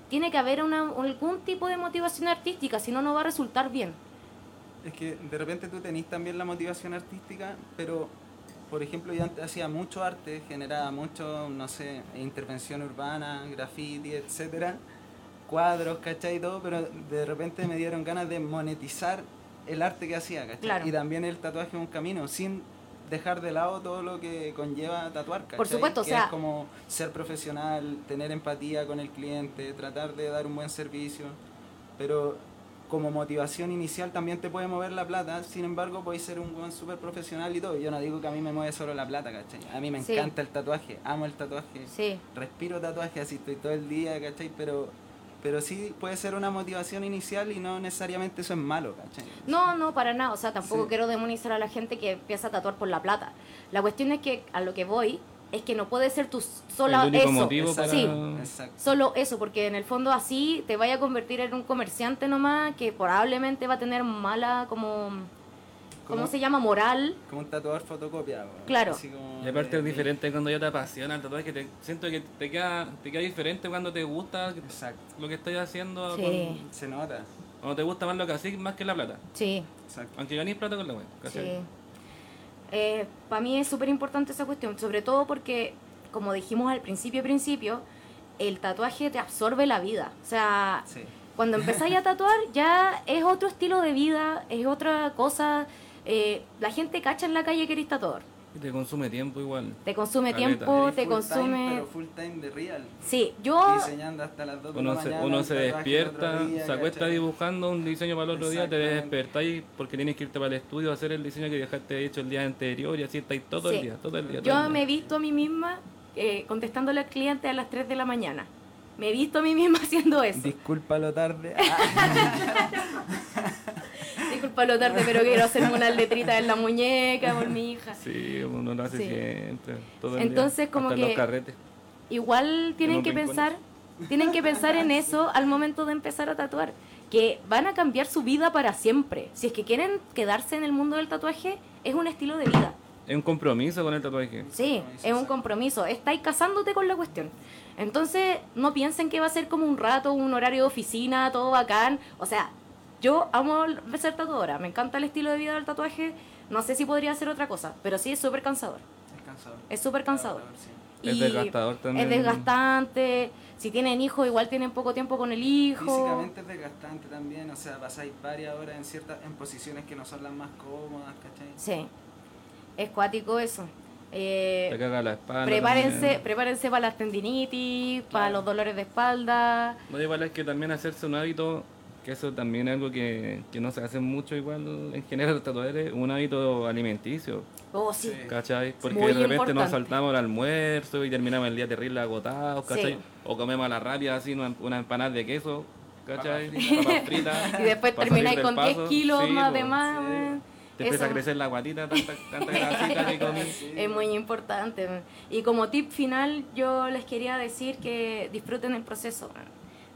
[SPEAKER 1] tiene que haber una, algún tipo de motivación artística, si no, no va a resultar bien.
[SPEAKER 2] Es que de repente tú tenés también la motivación artística, pero por ejemplo yo antes hacía mucho arte, generaba mucho, no sé, intervención urbana, graffiti, etcétera, cuadros, ¿cachai? Y todo, pero de repente me dieron ganas de monetizar el arte que hacía, ¿cachai?
[SPEAKER 1] Claro.
[SPEAKER 2] Y también el tatuaje es un camino, sin dejar de lado todo lo que conlleva tatuar, ¿cachai?
[SPEAKER 1] Por supuesto, o
[SPEAKER 2] que
[SPEAKER 1] sea-
[SPEAKER 2] es como ser profesional, tener empatía con el cliente, tratar de dar un buen servicio, pero como motivación inicial también te puede mover la plata, sin embargo podéis ser un buen súper profesional y todo. Yo no digo que a mí me mueve solo la plata, ¿cachai? A mí me
[SPEAKER 1] Sí.
[SPEAKER 2] encanta el tatuaje, amo el tatuaje,
[SPEAKER 1] Sí,
[SPEAKER 2] respiro tatuaje, así estoy todo el día, ¿cachai? Pero, pero sí puede ser una motivación inicial y no necesariamente eso es malo, ¿cachai?
[SPEAKER 1] No, no, para nada. O sea, tampoco
[SPEAKER 2] Sí.
[SPEAKER 1] quiero demonizar a la gente que empieza a tatuar por la plata. La cuestión es que a lo que voy es que no puede ser tu sola
[SPEAKER 3] el único
[SPEAKER 1] eso.
[SPEAKER 3] motivo para...
[SPEAKER 1] Sí.
[SPEAKER 2] Exacto.
[SPEAKER 1] Solo eso, porque en el fondo así te vaya a convertir en un comerciante nomás que probablemente va a tener mala como... ¿Cómo
[SPEAKER 2] Como-
[SPEAKER 1] se llama? Moral.
[SPEAKER 2] Como un tatuador fotocopia. weón.
[SPEAKER 1] Claro.
[SPEAKER 2] Así como
[SPEAKER 3] Y aparte
[SPEAKER 2] de-
[SPEAKER 3] es diferente cuando ya te apasiona el tatuaje, te, siento que te queda, te queda diferente cuando te gusta
[SPEAKER 2] Exacto.
[SPEAKER 3] lo que estás haciendo,
[SPEAKER 1] Sí.
[SPEAKER 3] con-
[SPEAKER 2] Se nota.
[SPEAKER 3] cuando te gusta más lo que haces más que la plata.
[SPEAKER 1] Sí,
[SPEAKER 2] Exacto.
[SPEAKER 3] Aunque ganéis plata con la web,
[SPEAKER 1] sí. Para mí es súper importante esa cuestión, sobre todo porque, como dijimos al principio, principio, el tatuaje te absorbe la vida. O sea,
[SPEAKER 2] Sí.
[SPEAKER 1] Cuando empezáis a tatuar ya es otro estilo de vida, es otra cosa. Eh, la gente cacha en la calle que eres tatuador.
[SPEAKER 3] Y te consume tiempo igual.
[SPEAKER 1] Te consume
[SPEAKER 3] Caleta.
[SPEAKER 1] tiempo, te
[SPEAKER 2] full
[SPEAKER 1] consume...
[SPEAKER 2] Time, pero full time de real.
[SPEAKER 1] Sí, yo...
[SPEAKER 2] Diseñando hasta las 2 de la
[SPEAKER 3] Uno se,
[SPEAKER 2] mañana.
[SPEAKER 3] uno se despierta,
[SPEAKER 2] día,
[SPEAKER 3] se acuesta
[SPEAKER 2] ¿cachai?
[SPEAKER 3] dibujando un diseño para el otro día, te despertáis porque tienes que irte para el estudio a hacer el diseño que dejaste hecho el día anterior y así estáis todo
[SPEAKER 1] Sí.
[SPEAKER 3] el día, todo el día. todo
[SPEAKER 1] Yo
[SPEAKER 3] el
[SPEAKER 1] me he visto a mí misma eh, contestándole al cliente a las 3 de la mañana. Me he visto a mí misma haciendo eso.
[SPEAKER 2] Disculpa lo tarde.
[SPEAKER 1] Disculpa lo tarde, pero quiero hacerme unas letritas en la muñeca por mi hija.
[SPEAKER 3] Sí, uno lo hace
[SPEAKER 1] Sí.
[SPEAKER 3] siempre. Todo el
[SPEAKER 1] Entonces,
[SPEAKER 3] día,
[SPEAKER 1] como
[SPEAKER 3] hasta
[SPEAKER 1] que-
[SPEAKER 3] los carretes.
[SPEAKER 1] Igual tienen que pensar, tienen que pensar en eso al momento de empezar a tatuar, que van a cambiar su vida para siempre. Si es que quieren quedarse en el mundo del tatuaje, es un estilo de vida.
[SPEAKER 3] Es un compromiso con el tatuaje.
[SPEAKER 1] Sí, es un compromiso. Estáis casándote con la cuestión. Entonces, no piensen que va a ser como un rato, un horario de oficina, todo bacán. O sea, yo amo el- ser tatuadora. Me encanta el estilo de vida del tatuaje. No sé si podría hacer otra cosa, pero sí es súper cansador.
[SPEAKER 2] Es cansador.
[SPEAKER 1] Es súper cansador.
[SPEAKER 3] Es desgastador también.
[SPEAKER 1] Es desgastante. Si tienen hijos, igual tienen poco tiempo con el hijo.
[SPEAKER 2] Físicamente es desgastante también, o sea, pasáis varias horas en ciertas en posiciones que no son las más cómodas, ¿cachai?
[SPEAKER 1] Sí. Es cuático eso. Eh,
[SPEAKER 3] Te caga la espalda.
[SPEAKER 1] prepárense,
[SPEAKER 3] también.
[SPEAKER 1] prepárense para las tendinitis, para los dolores de espalda.
[SPEAKER 3] No, igual es que también hacerse un hábito, que eso también es algo que, que no se hace mucho igual en general los tatuadores, un hábito alimenticio,
[SPEAKER 1] Oh, sí.
[SPEAKER 3] ¿cachai? Porque
[SPEAKER 1] Muy
[SPEAKER 3] de repente nos saltamos el almuerzo y terminamos el día terrible agotados, ¿cachai?
[SPEAKER 1] Sí.
[SPEAKER 3] O comemos a la rápida así una, una empanada de queso, ¿cachai?
[SPEAKER 2] Papas
[SPEAKER 3] Papas fritas.
[SPEAKER 1] Y después termináis con
[SPEAKER 3] del
[SPEAKER 1] 10
[SPEAKER 3] paso.
[SPEAKER 1] kilos
[SPEAKER 3] Sí,
[SPEAKER 1] más de más.
[SPEAKER 2] sí.
[SPEAKER 3] Te empieza a crecer la guatita, tanta, tanta grasita que comí.
[SPEAKER 1] Es muy importante. man. Y como tip final, yo les quería decir que disfruten el proceso.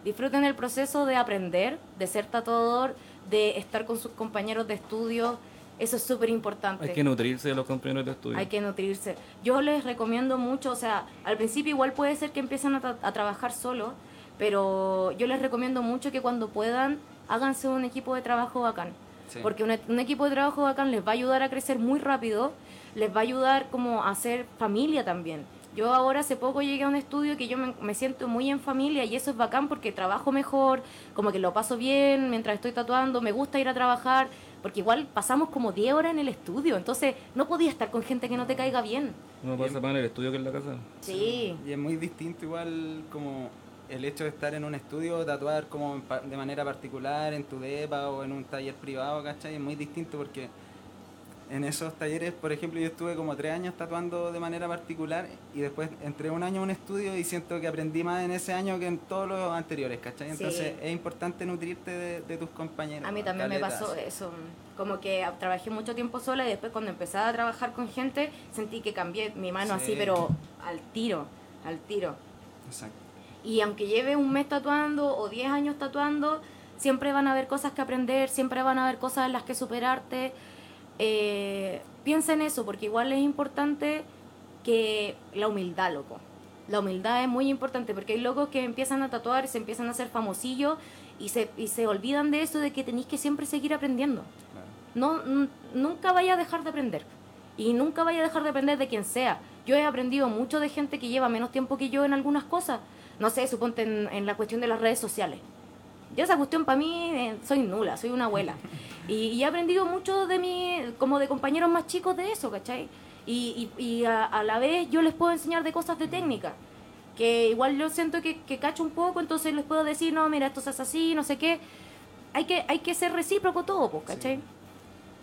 [SPEAKER 1] Disfruten el proceso de aprender, de ser tatuador, de estar con sus compañeros de estudio. Eso es súper importante.
[SPEAKER 3] Hay que nutrirse de los compañeros de estudio.
[SPEAKER 1] Hay que nutrirse. Yo les recomiendo mucho, o sea, al principio igual puede ser que empiecen a, tra- a trabajar solo, pero yo les recomiendo mucho que cuando puedan, háganse un equipo de trabajo bacán.
[SPEAKER 2] Sí.
[SPEAKER 1] Porque un, un equipo de trabajo bacán les va a ayudar a crecer muy rápido, les va a ayudar como a hacer familia también. Yo ahora hace poco llegué a un estudio que yo me, me siento muy en familia y eso es bacán porque trabajo mejor, como que lo paso bien mientras estoy tatuando, me gusta ir a trabajar, porque igual pasamos como 10 horas en el estudio, entonces no podía estar con gente que no te caiga bien.
[SPEAKER 3] Uno pasa más en el estudio que en la casa.
[SPEAKER 1] Sí,
[SPEAKER 2] Y es muy distinto igual como el hecho de estar en un estudio, tatuar como en pa- de manera particular en tu depa o en un taller privado, ¿cachai? Es muy distinto porque en esos talleres, por ejemplo, yo estuve como tres años tatuando de manera particular y después entré un año a un estudio y siento que aprendí más en ese año que en todos los anteriores, ¿cachai?
[SPEAKER 1] Sí.
[SPEAKER 2] Entonces es importante nutrirte de, de tus compañeros.
[SPEAKER 1] a mí también me pasó eso, como que trabajé mucho tiempo sola y después cuando empecé a trabajar con gente sentí que cambié mi mano
[SPEAKER 2] Sí.
[SPEAKER 1] así, pero al tiro, al tiro.
[SPEAKER 2] Exacto.
[SPEAKER 1] Y aunque lleve un mes tatuando o 10 años tatuando, siempre van a haber cosas que aprender, siempre van a haber cosas en las que superarte. Eh, piensa en eso, porque igual es importante que la humildad, loco. La humildad es muy importante, porque hay locos que empiezan a tatuar, se empiezan a hacer famosillos y se, y se olvidan de eso, de que tenéis que siempre seguir aprendiendo. No, nunca vaya a dejar de aprender. Y nunca vaya a dejar de aprender de quien sea. Yo he aprendido mucho de gente que lleva menos tiempo que yo en algunas cosas. No sé, suponte en, en la cuestión de las redes sociales. Yo esa cuestión para mí eh, soy nula, soy una abuela. Y, he aprendido mucho de mi, como de compañeros más chicos de eso, ¿cachai? Y, y, y a, a la vez yo les puedo enseñar de cosas de técnica. Que igual yo siento que, que cacho un poco, entonces les puedo decir, no, mira, esto se hace así, no sé qué. Hay que, hay que ser recíproco todo, pues, ¿cachai?
[SPEAKER 2] Sí.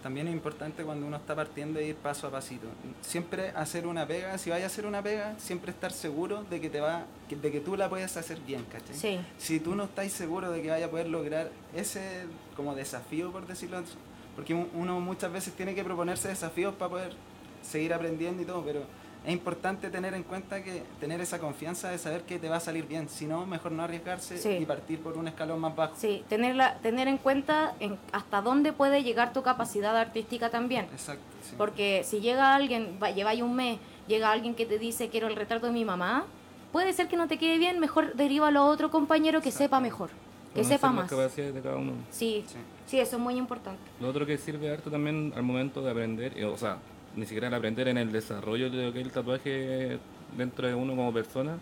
[SPEAKER 2] También es importante cuando uno está partiendo ir paso a pasito. Siempre hacer una pega, si vayas a hacer una pega, siempre estar seguro de que te va, de que tú la puedes hacer bien, ¿cachai?
[SPEAKER 1] Sí.
[SPEAKER 2] Si tú no estás seguro de que vaya a poder lograr ese como desafío, por decirlo así, porque un- uno muchas veces tiene que proponerse desafíos para poder seguir aprendiendo y todo, pero es importante tener en cuenta que tener esa confianza de saber que te va a salir bien, si no, mejor no arriesgarse
[SPEAKER 1] Sí.
[SPEAKER 2] y partir por un escalón más bajo.
[SPEAKER 1] Sí, tenerla, tener en cuenta en hasta dónde puede llegar tu capacidad artística también.
[SPEAKER 2] Exacto. sí.
[SPEAKER 1] Porque si llega alguien, lleváis un mes, llega alguien que te dice quiero el retrato de mi mamá, puede ser que no te quede bien, mejor derívalo a otro compañero que sepa mejor, que
[SPEAKER 3] Conocer
[SPEAKER 1] sepa
[SPEAKER 3] las
[SPEAKER 1] más.
[SPEAKER 3] capacidades de cada uno.
[SPEAKER 1] Sí,
[SPEAKER 2] Sí.
[SPEAKER 1] sí, eso es muy importante.
[SPEAKER 3] Lo otro que sirve harto también al momento de aprender, eh, o sea, ni siquiera al aprender en el desarrollo de lo que es el tatuaje dentro de uno como persona,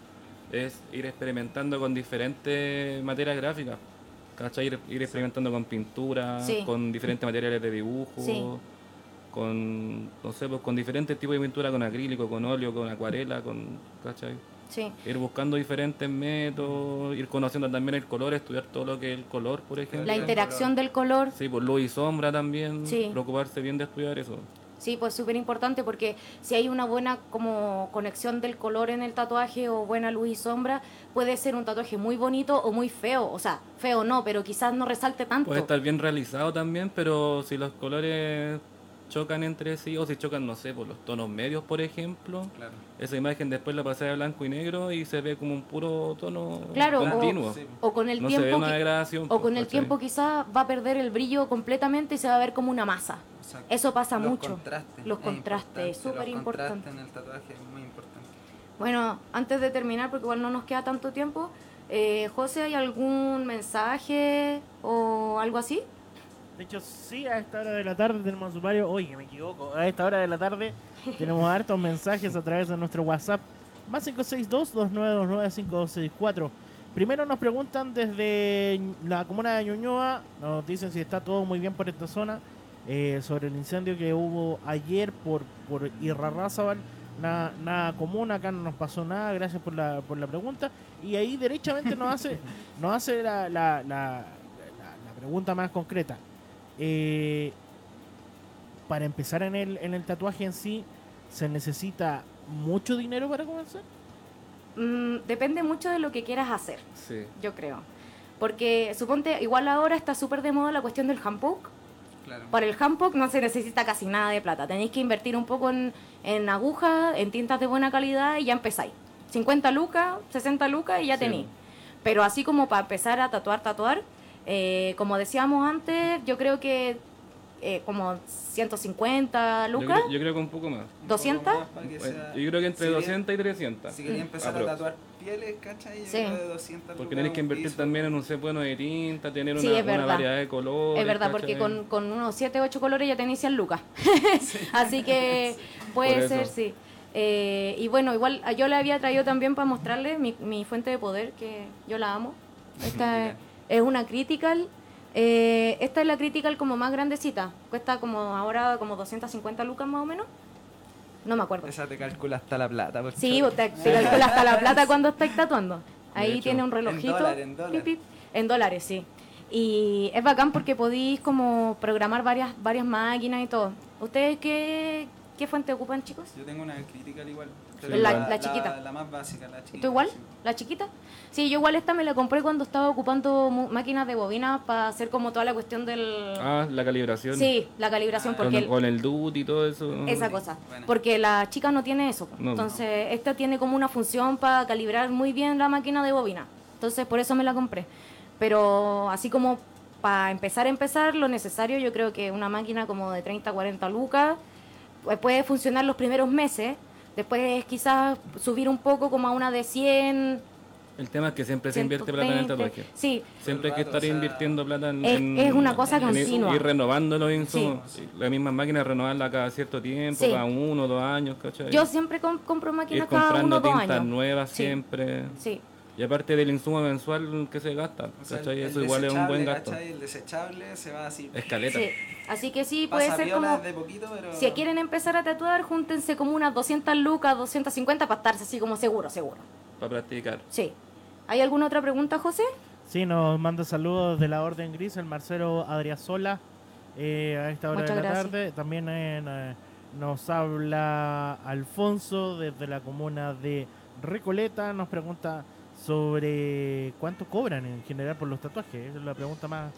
[SPEAKER 3] es ir experimentando con diferentes materias gráficas. ¿Cachai? Ir, ir experimentando con pintura,
[SPEAKER 1] Sí.
[SPEAKER 3] con diferentes materiales de dibujo,
[SPEAKER 1] Sí.
[SPEAKER 3] con, no sé, pues con diferentes tipos de pintura, con acrílico, con óleo, con acuarela, con, ¿cachai?
[SPEAKER 1] Sí,
[SPEAKER 3] Ir buscando diferentes métodos, ir conociendo también el color, estudiar todo lo que es el color, por ejemplo.
[SPEAKER 1] la interacción del color,
[SPEAKER 3] Sí, por luz y sombra también.
[SPEAKER 1] Sí.
[SPEAKER 3] Preocuparse bien de estudiar eso.
[SPEAKER 1] Sí, pues súper importante porque si hay una buena como conexión del color en el tatuaje o buena luz y sombra, puede ser un tatuaje muy bonito o muy feo. O sea, feo no, pero quizás no resalte tanto.
[SPEAKER 3] Puede estar bien realizado también, pero si los colores chocan entre sí, o si chocan, no sé, por los tonos medios, por ejemplo,
[SPEAKER 2] Claro.
[SPEAKER 3] esa imagen después la pasé a blanco y negro y se ve como un puro tono
[SPEAKER 1] Claro, o-
[SPEAKER 3] continuo.
[SPEAKER 2] Sí.
[SPEAKER 1] O con el
[SPEAKER 3] no se ve
[SPEAKER 1] tiempo
[SPEAKER 3] una degradación.
[SPEAKER 1] o
[SPEAKER 3] pues,
[SPEAKER 1] con el tiempo quizás va a perder el brillo completamente y se va a ver como una masa.
[SPEAKER 2] Exacto.
[SPEAKER 1] Eso pasa
[SPEAKER 2] Los
[SPEAKER 1] mucho.
[SPEAKER 2] Contrastes,
[SPEAKER 1] Los
[SPEAKER 2] es
[SPEAKER 1] contrastes, es
[SPEAKER 2] importante,
[SPEAKER 1] súper
[SPEAKER 2] los
[SPEAKER 1] importante.
[SPEAKER 2] contrastes en el tatuaje es muy importante.
[SPEAKER 1] Bueno, antes de terminar, porque igual no nos queda tanto tiempo, eh, José, ¿hay algún mensaje o algo así?
[SPEAKER 4] De hecho, sí, a esta hora de la tarde tenemos sumario. Oye, me equivoco. A esta hora de la tarde tenemos hartos mensajes a través de nuestro WhatsApp. Más 562-2929-5264. Primero nos preguntan desde la comuna de Ñuñoa. Nos dicen si está todo muy bien por esta zona. eh, sobre el incendio que hubo ayer por, por Irarrázaval. Nada, nada común, acá no nos pasó nada. Gracias por la, por la pregunta. Y ahí derechamente nos hace, nos hace la- la- la pregunta más concreta. Eh, para empezar en el, en el tatuaje en sí, ¿se necesita mucho dinero para comenzar?
[SPEAKER 1] Mm, depende mucho de lo que quieras hacer,
[SPEAKER 3] Sí.
[SPEAKER 1] yo creo. Porque suponte, igual ahora está súper de moda la cuestión del handpoke.
[SPEAKER 2] Claro.
[SPEAKER 1] Para el handpoke no se necesita casi nada de plata. Tenéis que invertir un poco en, en agujas, en tintas de buena calidad y ya empezáis. 50 lucas, 60 lucas y ya
[SPEAKER 3] Sí.
[SPEAKER 1] tenéis. Pero así como para empezar a tatuar, tatuar, eh, como decíamos antes, yo creo que eh, como 150
[SPEAKER 3] Yo
[SPEAKER 1] lucas,
[SPEAKER 3] creo, yo creo que un poco más.
[SPEAKER 2] Un
[SPEAKER 1] 200?
[SPEAKER 2] poco más para que
[SPEAKER 3] Bueno,
[SPEAKER 2] sea-
[SPEAKER 3] yo creo que entre
[SPEAKER 2] si quería-
[SPEAKER 3] 200 y 300.
[SPEAKER 2] Si quería empezar
[SPEAKER 3] Aprox.
[SPEAKER 2] a tatuar pieles, ¿cachai? Yo
[SPEAKER 1] Sí.
[SPEAKER 2] creo de 200
[SPEAKER 3] Porque tenés que invertir
[SPEAKER 2] piso.
[SPEAKER 3] también en un set bueno de tinta, tener
[SPEAKER 1] Sí,
[SPEAKER 3] una,
[SPEAKER 1] es
[SPEAKER 3] variedad de colores.
[SPEAKER 1] es verdad, porque
[SPEAKER 3] ¿cachai?
[SPEAKER 1] con, con unos 7, 8 colores ya tenéis 100 lucas. Así que puede ser, sí. Eh, y bueno, igual yo le había traído también para mostrarles mi, mi fuente de poder, que yo la amo. Esta es, una critical. Eh, esta es la critical como más grandecita. Cuesta como ahora como 250 lucas más o menos. No me acuerdo.
[SPEAKER 2] Esa te calcula hasta la plata. por
[SPEAKER 1] Sí, te, te calcula hasta la plata cuando estáis tatuando. Ahí
[SPEAKER 3] hecho.
[SPEAKER 1] tiene un relojito.
[SPEAKER 2] dólar, en dólar.
[SPEAKER 1] pip, pip. En dólares, sí. Y es bacán porque podéis como programar varias, varias máquinas y todo. ¿Ustedes qué, qué fuente ocupan, chicos?
[SPEAKER 2] Yo tengo una critical igual.
[SPEAKER 1] La- la chiquita.
[SPEAKER 2] La, más básica, la chiquita.
[SPEAKER 1] ¿Tú igual?
[SPEAKER 2] sí.
[SPEAKER 1] ¿La chiquita? Sí, yo igual esta me la compré cuando estaba ocupando máquinas de bobina para hacer como toda la cuestión del...
[SPEAKER 3] Ah, la calibración.
[SPEAKER 1] sí, la calibración,
[SPEAKER 2] Ah,
[SPEAKER 3] Con,
[SPEAKER 1] porque... el-
[SPEAKER 3] con el DUT y todo eso.
[SPEAKER 1] esa cosa. Porque la chica no tiene eso.
[SPEAKER 3] No.
[SPEAKER 1] Entonces, esta tiene como una función para calibrar muy bien la máquina de bobina. Entonces, por eso me la compré. Pero así como para empezar a empezar, lo necesario, yo creo que una máquina como de 30, 40 lucas pues, puede funcionar los primeros meses. Después quizás subir un poco como a una de 100,
[SPEAKER 3] El tema es que siempre se invierte plata en el
[SPEAKER 1] 120.
[SPEAKER 3] tatuaje.
[SPEAKER 1] Sí,
[SPEAKER 3] Siempre hay que estar
[SPEAKER 2] o sea,
[SPEAKER 3] invirtiendo plata en,
[SPEAKER 1] es-
[SPEAKER 3] en-
[SPEAKER 1] es una cosa
[SPEAKER 3] en
[SPEAKER 1] continua.
[SPEAKER 3] Ir renovando los insumos. La misma máquina renovarla cada cierto tiempo,
[SPEAKER 1] Sí.
[SPEAKER 3] cada uno, dos años, ¿cachai?
[SPEAKER 1] yo siempre com- compro
[SPEAKER 3] Ir
[SPEAKER 1] máquinas cada
[SPEAKER 3] comprando
[SPEAKER 1] uno dos
[SPEAKER 3] tintas
[SPEAKER 1] años.
[SPEAKER 3] nuevas
[SPEAKER 1] Sí.
[SPEAKER 3] siempre.
[SPEAKER 1] Sí.
[SPEAKER 3] Y aparte del insumo mensual que se gasta,
[SPEAKER 2] O sea,
[SPEAKER 3] ¿cachai?
[SPEAKER 2] el-
[SPEAKER 3] Eso
[SPEAKER 2] el
[SPEAKER 3] igual es un buen gasto.
[SPEAKER 2] ¿cachai? El desechable se va así.
[SPEAKER 3] Escaleta.
[SPEAKER 1] Sí. Así que sí, puede
[SPEAKER 2] Pasa
[SPEAKER 1] ser como...
[SPEAKER 2] de poquito, pero...
[SPEAKER 1] Si quieren empezar a tatuar, júntense como unas 200 lucas, 250 para estarse así como seguro, seguro.
[SPEAKER 3] Para practicar.
[SPEAKER 1] Sí. ¿Hay alguna otra pregunta, José?
[SPEAKER 4] Sí, nos manda saludos de la Orden Gris, el Marcelo Adriasola, eh, a esta hora
[SPEAKER 1] Muchas
[SPEAKER 4] de la
[SPEAKER 1] gracias.
[SPEAKER 4] tarde. También en, eh, nos habla Alfonso desde la comuna de Recoleta, nos pregunta sobre cuánto cobran en general por los tatuajes. Esa es la pregunta más.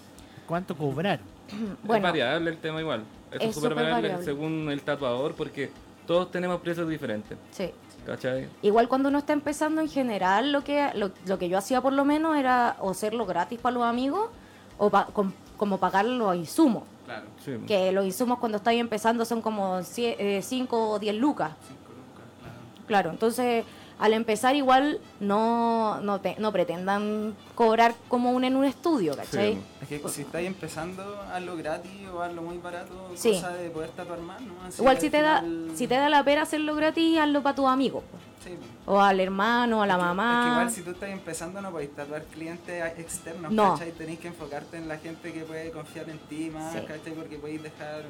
[SPEAKER 4] ¿Cuánto cobrar?
[SPEAKER 3] Es
[SPEAKER 1] Bueno,
[SPEAKER 3] variable el tema igual. Eso
[SPEAKER 1] Es
[SPEAKER 3] es súper variable,
[SPEAKER 1] variable.
[SPEAKER 3] según el tatuador porque todos tenemos precios diferentes.
[SPEAKER 1] sí.
[SPEAKER 3] ¿Cachai?
[SPEAKER 1] Igual cuando uno está empezando en general, lo que, lo, lo que yo hacía por lo menos era o hacerlo gratis para los amigos o pa- com- como pagar los insumos.
[SPEAKER 2] Claro,
[SPEAKER 3] Sí.
[SPEAKER 1] Que los insumos cuando estáis empezando son como 5 o 10 lucas.
[SPEAKER 2] 5 lucas, claro.
[SPEAKER 1] Claro, entonces al empezar igual no, no, te- no pretendan cobrar como un en un estudio, ¿cachai?
[SPEAKER 3] Sí.
[SPEAKER 2] Es que si estáis empezando, hazlo gratis o hazlo muy barato,
[SPEAKER 1] Sí.
[SPEAKER 2] cosa de poder tatuar más, ¿no? Así
[SPEAKER 1] Igual
[SPEAKER 2] al
[SPEAKER 1] si te, da, si te da la pena hacerlo gratis, hazlo para tus amigos.
[SPEAKER 2] Sí.
[SPEAKER 1] O al hermano, a la
[SPEAKER 2] Es que-
[SPEAKER 1] mamá.
[SPEAKER 2] Es que igual si tú estás empezando no podéis tatuar clientes externos,
[SPEAKER 1] No.
[SPEAKER 2] ¿cachai? Tenéis que enfocarte en la gente que puede confiar en ti más. ¿cachai? Porque podéis dejar,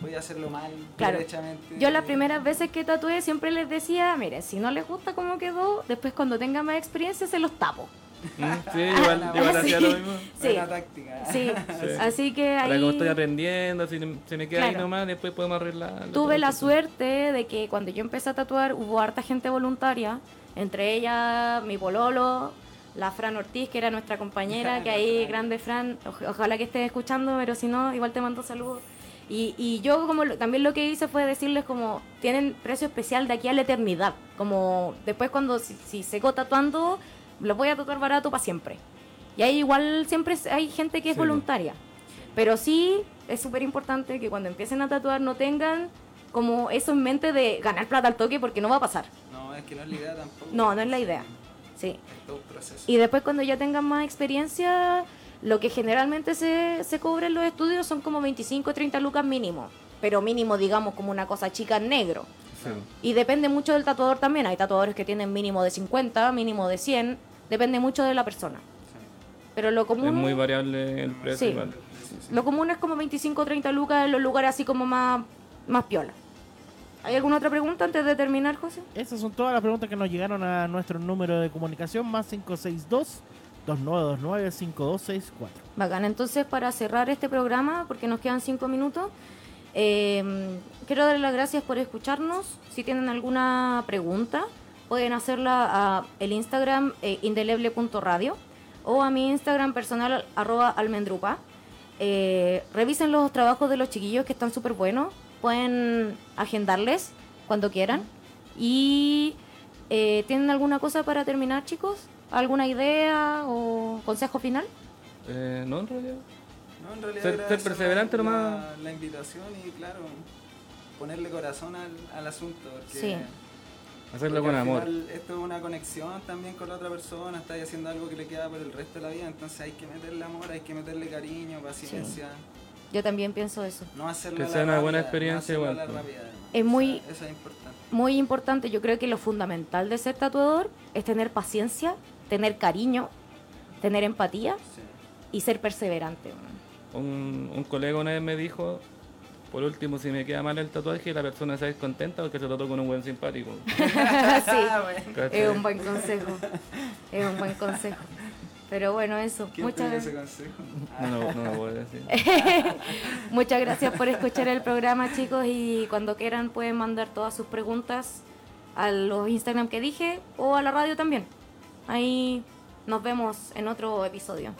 [SPEAKER 2] podéis hacerlo mal,
[SPEAKER 1] Claro.
[SPEAKER 2] derechamente.
[SPEAKER 1] Yo las primeras veces que tatué siempre les decía, mire, si no les gusta cómo quedó, después cuando tengan más experiencia se los tapo.
[SPEAKER 3] Mm, Sí, igual, igual hacía lo mismo.
[SPEAKER 1] Sí.
[SPEAKER 2] Buena táctica.
[SPEAKER 1] Sí,
[SPEAKER 3] Sí.
[SPEAKER 1] así que
[SPEAKER 3] Ahora como estoy
[SPEAKER 1] ahí
[SPEAKER 3] aprendiendo, si se me queda ahí nomás, después podemos arreglar.
[SPEAKER 1] tuve la suerte de que cuando yo empecé a tatuar hubo harta gente voluntaria, entre ellas mi pololo, la Fran Ortiz, que era nuestra compañera, que ahí, grande Fran, oj- ojalá que estés escuchando, pero si no, igual te mando saludos. Y, y yo como lo- también lo que hice fue decirles como, tienen precio especial de aquí a la eternidad, como después cuando si, si sigo tatuando, los voy a tatuar barato para siempre. Y ahí igual siempre hay gente que es
[SPEAKER 3] Sí,
[SPEAKER 1] voluntaria. Pero sí es súper importante que cuando empiecen a tatuar no tengan como eso en mente de ganar plata al toque porque no va a pasar.
[SPEAKER 2] No, es que no es la idea tampoco.
[SPEAKER 1] No, no es la idea. Sí.
[SPEAKER 2] Es todo un proceso.
[SPEAKER 1] Y después cuando ya tengan más experiencia, lo que generalmente se, se cobra en los estudios son como 25 o 30 lucas mínimo. Pero mínimo, digamos, como una cosa chica en negro.
[SPEAKER 3] Sí.
[SPEAKER 1] Y depende mucho del tatuador también. Hay tatuadores que tienen mínimo de 50, mínimo de 100. Depende mucho de la persona. Pero lo común...
[SPEAKER 3] Es muy variable el precio.
[SPEAKER 1] Sí.
[SPEAKER 3] igual.
[SPEAKER 1] Lo común es como 25 o 30 lucas en los lugares así como más, más piola. ¿Hay alguna otra pregunta antes de terminar, José?
[SPEAKER 4] Esas son todas las preguntas que nos llegaron a nuestro número de comunicación, más 562-2929-5264.
[SPEAKER 1] Bacán, entonces para cerrar este programa, porque nos quedan cinco minutos, eh, quiero darle las gracias por escucharnos. Si tienen alguna pregunta, pueden hacerla a el Instagram eh, indeleble.radio o a mi Instagram personal arroba almendrupa. Eh, revisen los trabajos de los chiquillos que están súper buenos. Pueden agendarles cuando quieran. Y eh, ¿tienen alguna cosa para terminar, chicos? ¿Alguna idea o consejo final?
[SPEAKER 3] Eh, no, en realidad.
[SPEAKER 2] No, en realidad
[SPEAKER 3] Ser- ser perseverante
[SPEAKER 2] la,
[SPEAKER 3] nomás.
[SPEAKER 2] La, invitación y, claro, ponerle corazón al, al asunto. Porque,
[SPEAKER 1] Sí.
[SPEAKER 3] Hacerlo
[SPEAKER 2] porque
[SPEAKER 3] con
[SPEAKER 2] al
[SPEAKER 3] amor.
[SPEAKER 2] final esto es una conexión también con la otra persona, estáis haciendo algo que le queda por el resto de la vida, entonces hay que meterle amor, hay que meterle cariño, paciencia.
[SPEAKER 1] Yo también pienso eso.
[SPEAKER 2] No hacerlo
[SPEAKER 3] Que sea una buena
[SPEAKER 2] rápida,
[SPEAKER 3] experiencia
[SPEAKER 2] no
[SPEAKER 3] igual,
[SPEAKER 2] la
[SPEAKER 3] pues.
[SPEAKER 2] rápida.
[SPEAKER 1] Es muy-
[SPEAKER 2] Eso, eso es importante.
[SPEAKER 1] Muy importante, yo creo que lo fundamental de ser tatuador es tener paciencia, tener cariño, tener empatía
[SPEAKER 2] Sí.
[SPEAKER 1] y ser perseverante.
[SPEAKER 3] Un, un colega una vez me dijo, por último, si me queda mal el tatuaje, la persona se descontenta porque se tatuó con un buen simpático.
[SPEAKER 1] sí,
[SPEAKER 2] Ah,
[SPEAKER 1] es un buen consejo. Es un buen consejo. Pero bueno, eso.
[SPEAKER 2] ¿Quién
[SPEAKER 1] Muchas,
[SPEAKER 2] ese consejo?
[SPEAKER 3] No, no, no lo puedo decir.
[SPEAKER 1] muchas gracias por escuchar el programa, chicos. Y cuando quieran pueden mandar todas sus preguntas a los Instagram que dije o a la radio también. Ahí nos vemos en otro episodio.